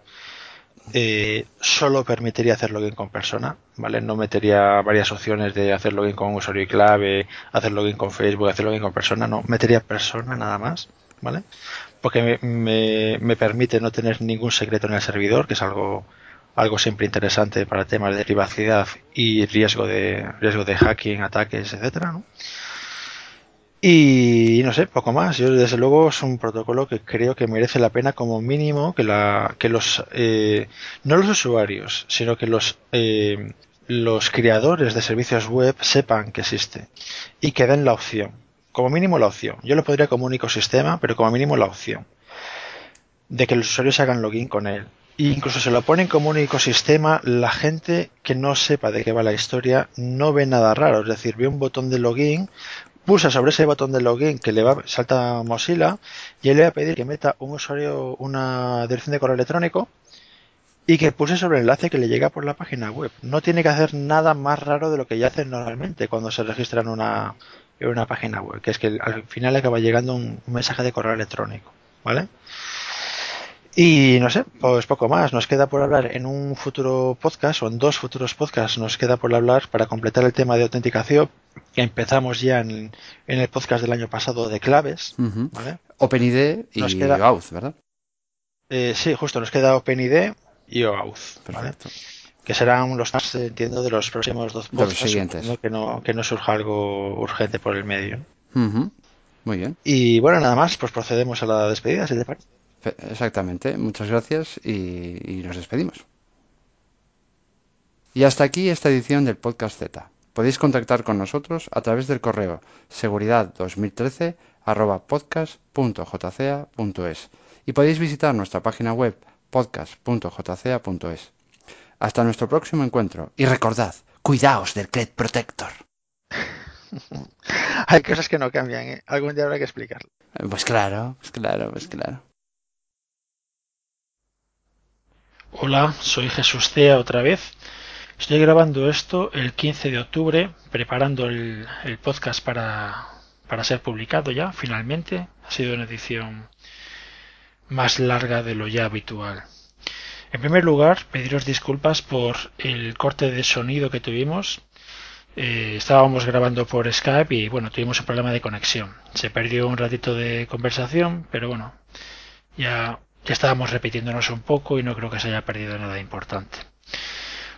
eh, solo permitiría hacer login con persona, ¿vale? No metería varias opciones de hacer login con usuario y clave, hacer login con Facebook, hacer login con persona, no, metería persona nada más, ¿vale? Porque me, me, permite no tener ningún secreto en el servidor, que es algo algo siempre interesante para temas de privacidad y riesgo de riesgo de hacking, ataques, etcétera, ¿no? Y no sé, poco más. Yo desde luego es un protocolo que creo que merece la pena como mínimo que la que los eh, no los usuarios, sino que los eh, los creadores de servicios web sepan que existe y que den la opción. Como mínimo la opción. Yo lo podría como un ecosistema, pero como mínimo la opción de que los usuarios hagan login con él. E incluso se lo ponen como un ecosistema, la gente que no sepa de qué va la historia no ve nada raro. Es decir, ve un botón de login, pulsa sobre ese botón de login que le va salta Mozilla y él le va a pedir que meta un usuario, una dirección de correo electrónico y que pulse sobre el enlace que le llega por la página web. No tiene que hacer nada más raro de lo que ya hace normalmente cuando se registra en una, en una página web, que es que al final acaba llegando un, un mensaje de correo electrónico, ¿vale? Y no sé, pues poco más. Nos queda por hablar en un futuro podcast o en dos futuros podcasts. Nos queda por hablar para completar el tema de autenticación que empezamos ya en, el podcast del año pasado de claves. OpenID y OAuth, ¿verdad? Eh, sí, justo. Nos queda OpenID y OAuth. Perfecto. Que serán los más, entiendo, de los próximos dos podcasts. los siguientes. Que, no, que no surja algo urgente por el medio. Muy bien. Y bueno, nada más, pues procedemos a la despedida, si te parece. Exactamente, muchas gracias y, nos despedimos. Y hasta aquí esta edición del Podcast Z. Podéis contactar con nosotros a través del correo seguridad2013 podcast.jca.es y podéis visitar nuestra página web podcast.jca.es. Hasta nuestro próximo encuentro y recordad, cuidaos del Cred Protector. Hay cosas que no cambian, ¿eh? Algún día habrá que explicarlo. Pues claro, pues claro, pues claro. Hola, soy Jesús Cea otra vez. Estoy grabando esto el 15 de octubre, preparando el, podcast para, para, ser publicado ya, finalmente. Ha sido una edición más larga de lo ya habitual. En primer lugar, pediros disculpas por el corte de sonido que tuvimos. Eh, estábamos grabando por Skype y bueno, tuvimos un problema de conexión. Se perdió un ratito de conversación, pero bueno, ya ya estábamos repitiéndonos un poco y no creo que se haya perdido nada importante.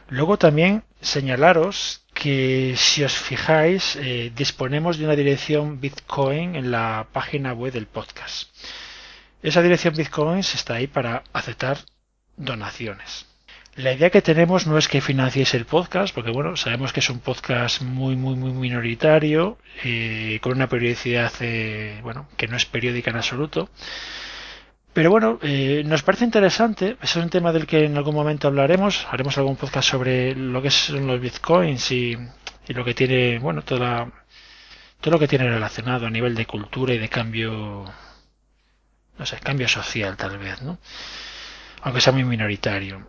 Luego también señalaros que si os fijáis eh, disponemos de una dirección Bitcoin en la página web del podcast. Esa dirección Bitcoin está ahí para aceptar donaciones. La idea que tenemos no es que financiéis el podcast, porque bueno, sabemos que es un podcast muy, muy, muy minoritario, eh, con una periodicidad, eh, bueno, que no es periódica en absoluto. Pero bueno, eh, nos parece interesante, es un tema del que en algún momento hablaremos, haremos algún podcast sobre lo que son los bitcoins y, y lo que tiene, bueno, toda todo lo que tiene relacionado a nivel de cultura y de cambio, no sé, cambio social tal vez, ¿no? Aunque sea muy minoritario.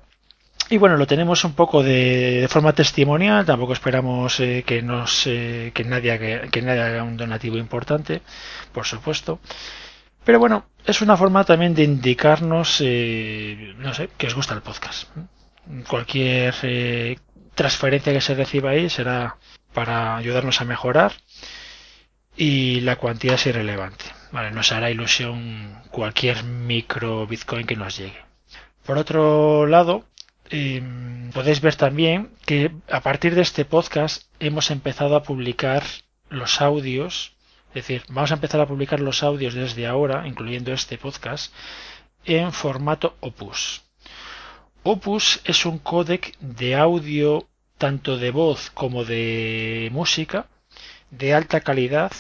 Y bueno, lo tenemos un poco de, forma testimonial, tampoco esperamos eh, que, nos, eh, que, nadie, que, nadie haga un donativo importante, por supuesto. Pero bueno, es una forma también de indicarnos, eh, no sé, que os gusta el podcast. Cualquier transferencia que se reciba ahí será para ayudarnos a mejorar y la cuantía es irrelevante. Vale, nos hará ilusión cualquier micro Bitcoin que nos llegue. Por otro lado, Em, podéis ver también que a partir de este podcast hemos empezado a publicar los audios, es decir, vamos a empezar a publicar los audios desde ahora, incluyendo este podcast, en formato Opus. Opus es un códec de audio tanto de voz como de música de alta calidad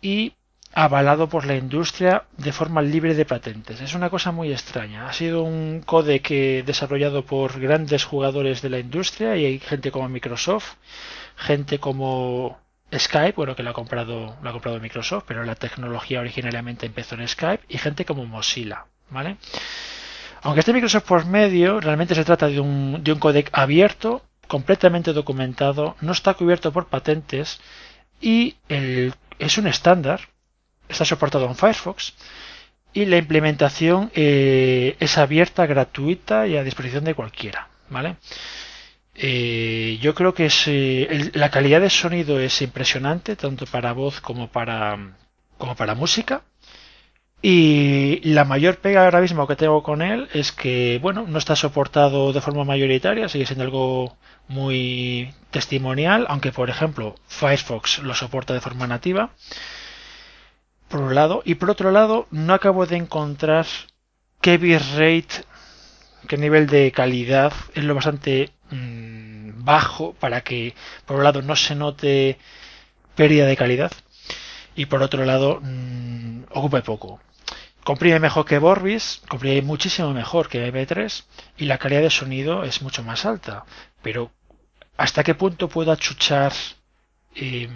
y avalado por la industria de forma libre de patentes. Es una cosa muy extraña. Ha sido un codec desarrollado por grandes jugadores de la industria y hay gente como Microsoft, gente como Skype, bueno que lo ha comprado, lo ha comprado Microsoft, pero la tecnología originalmente empezó en Skype y gente como Mozilla, ¿vale? Aunque esté Microsoft por medio, realmente se trata de un, de un codec abierto, completamente documentado, no está cubierto por patentes y el, es un estándar está soportado en Firefox y la implementación eh, es abierta, gratuita y a disposición de cualquiera, ¿vale? Eh, yo creo que eh, la calidad de sonido es impresionante, tanto para voz como para, como para música. Y la mayor pega ahora mismo que tengo con él es que, bueno, no está soportado de forma mayoritaria, sigue siendo algo muy testimonial, aunque por ejemplo Firefox lo soporta de forma nativa por un lado, y por otro lado, no acabo de encontrar qué bitrate, qué nivel de calidad es lo bastante mm, bajo para que, por un lado, no se note pérdida de calidad y por otro lado, mmm, ocupe poco. Comprime mejor que Vorbis, comprime muchísimo mejor que MP3 y la calidad de sonido es mucho más alta. Pero, ¿hasta qué punto puedo achuchar eh,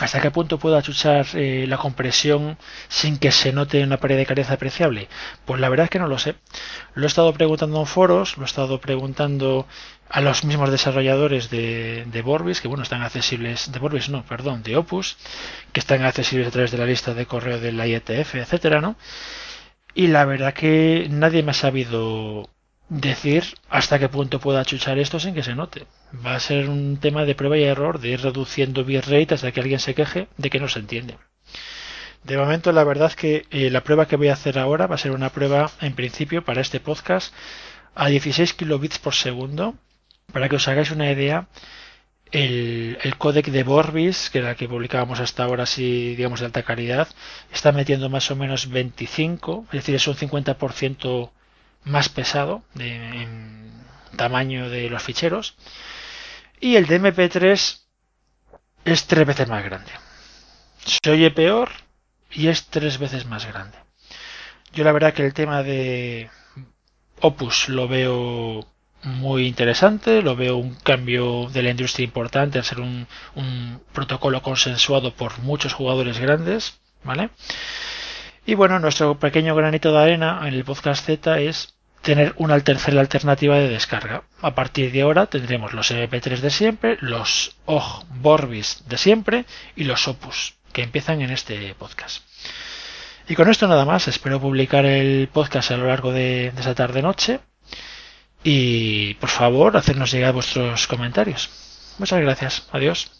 ¿Hasta qué punto puedo achuchar eh, la compresión sin que se note una pérdida de calidad apreciable? Pues la verdad es que no lo sé. Lo he estado preguntando en foros, lo he estado preguntando a los mismos desarrolladores de, de Vorbis, que bueno, están accesibles, de Vorbis no, perdón, de Opus, que están accesibles a través de la lista de correo de la IETF, etcétera, ¿no? Y la verdad que nadie me ha sabido decir hasta qué punto pueda achuchar esto sin que se note. Va a ser un tema de prueba y error, de ir reduciendo bitrate hasta que alguien se queje de que no se entiende. De momento, la verdad que eh, la prueba que voy a hacer ahora va a ser una prueba, en principio, para este podcast a 16 kilobits por segundo. Para que os hagáis una idea, el, el códec de Vorbis, que era el que publicábamos hasta ahora, así digamos de alta calidad, está metiendo más o menos 25, es decir, es un 50% más pesado de, en tamaño de los ficheros y el de MP3 es tres veces más grande. Se oye peor y es tres veces más grande. Yo la verdad que el tema de Opus lo veo muy interesante, lo veo un cambio de la industria importante al ser un, un protocolo consensuado por muchos jugadores grandes, ¿vale? Y bueno, nuestro pequeño granito de arena en el podcast Z es tener una tercera alternativa de descarga. A partir de ahora tendremos los MP3 de siempre, los OG Borbis de siempre y los Opus que empiezan en este podcast. Y con esto nada más, espero publicar el podcast a lo largo de, de esa tarde-noche y por favor hacernos llegar vuestros comentarios. Muchas gracias, adiós.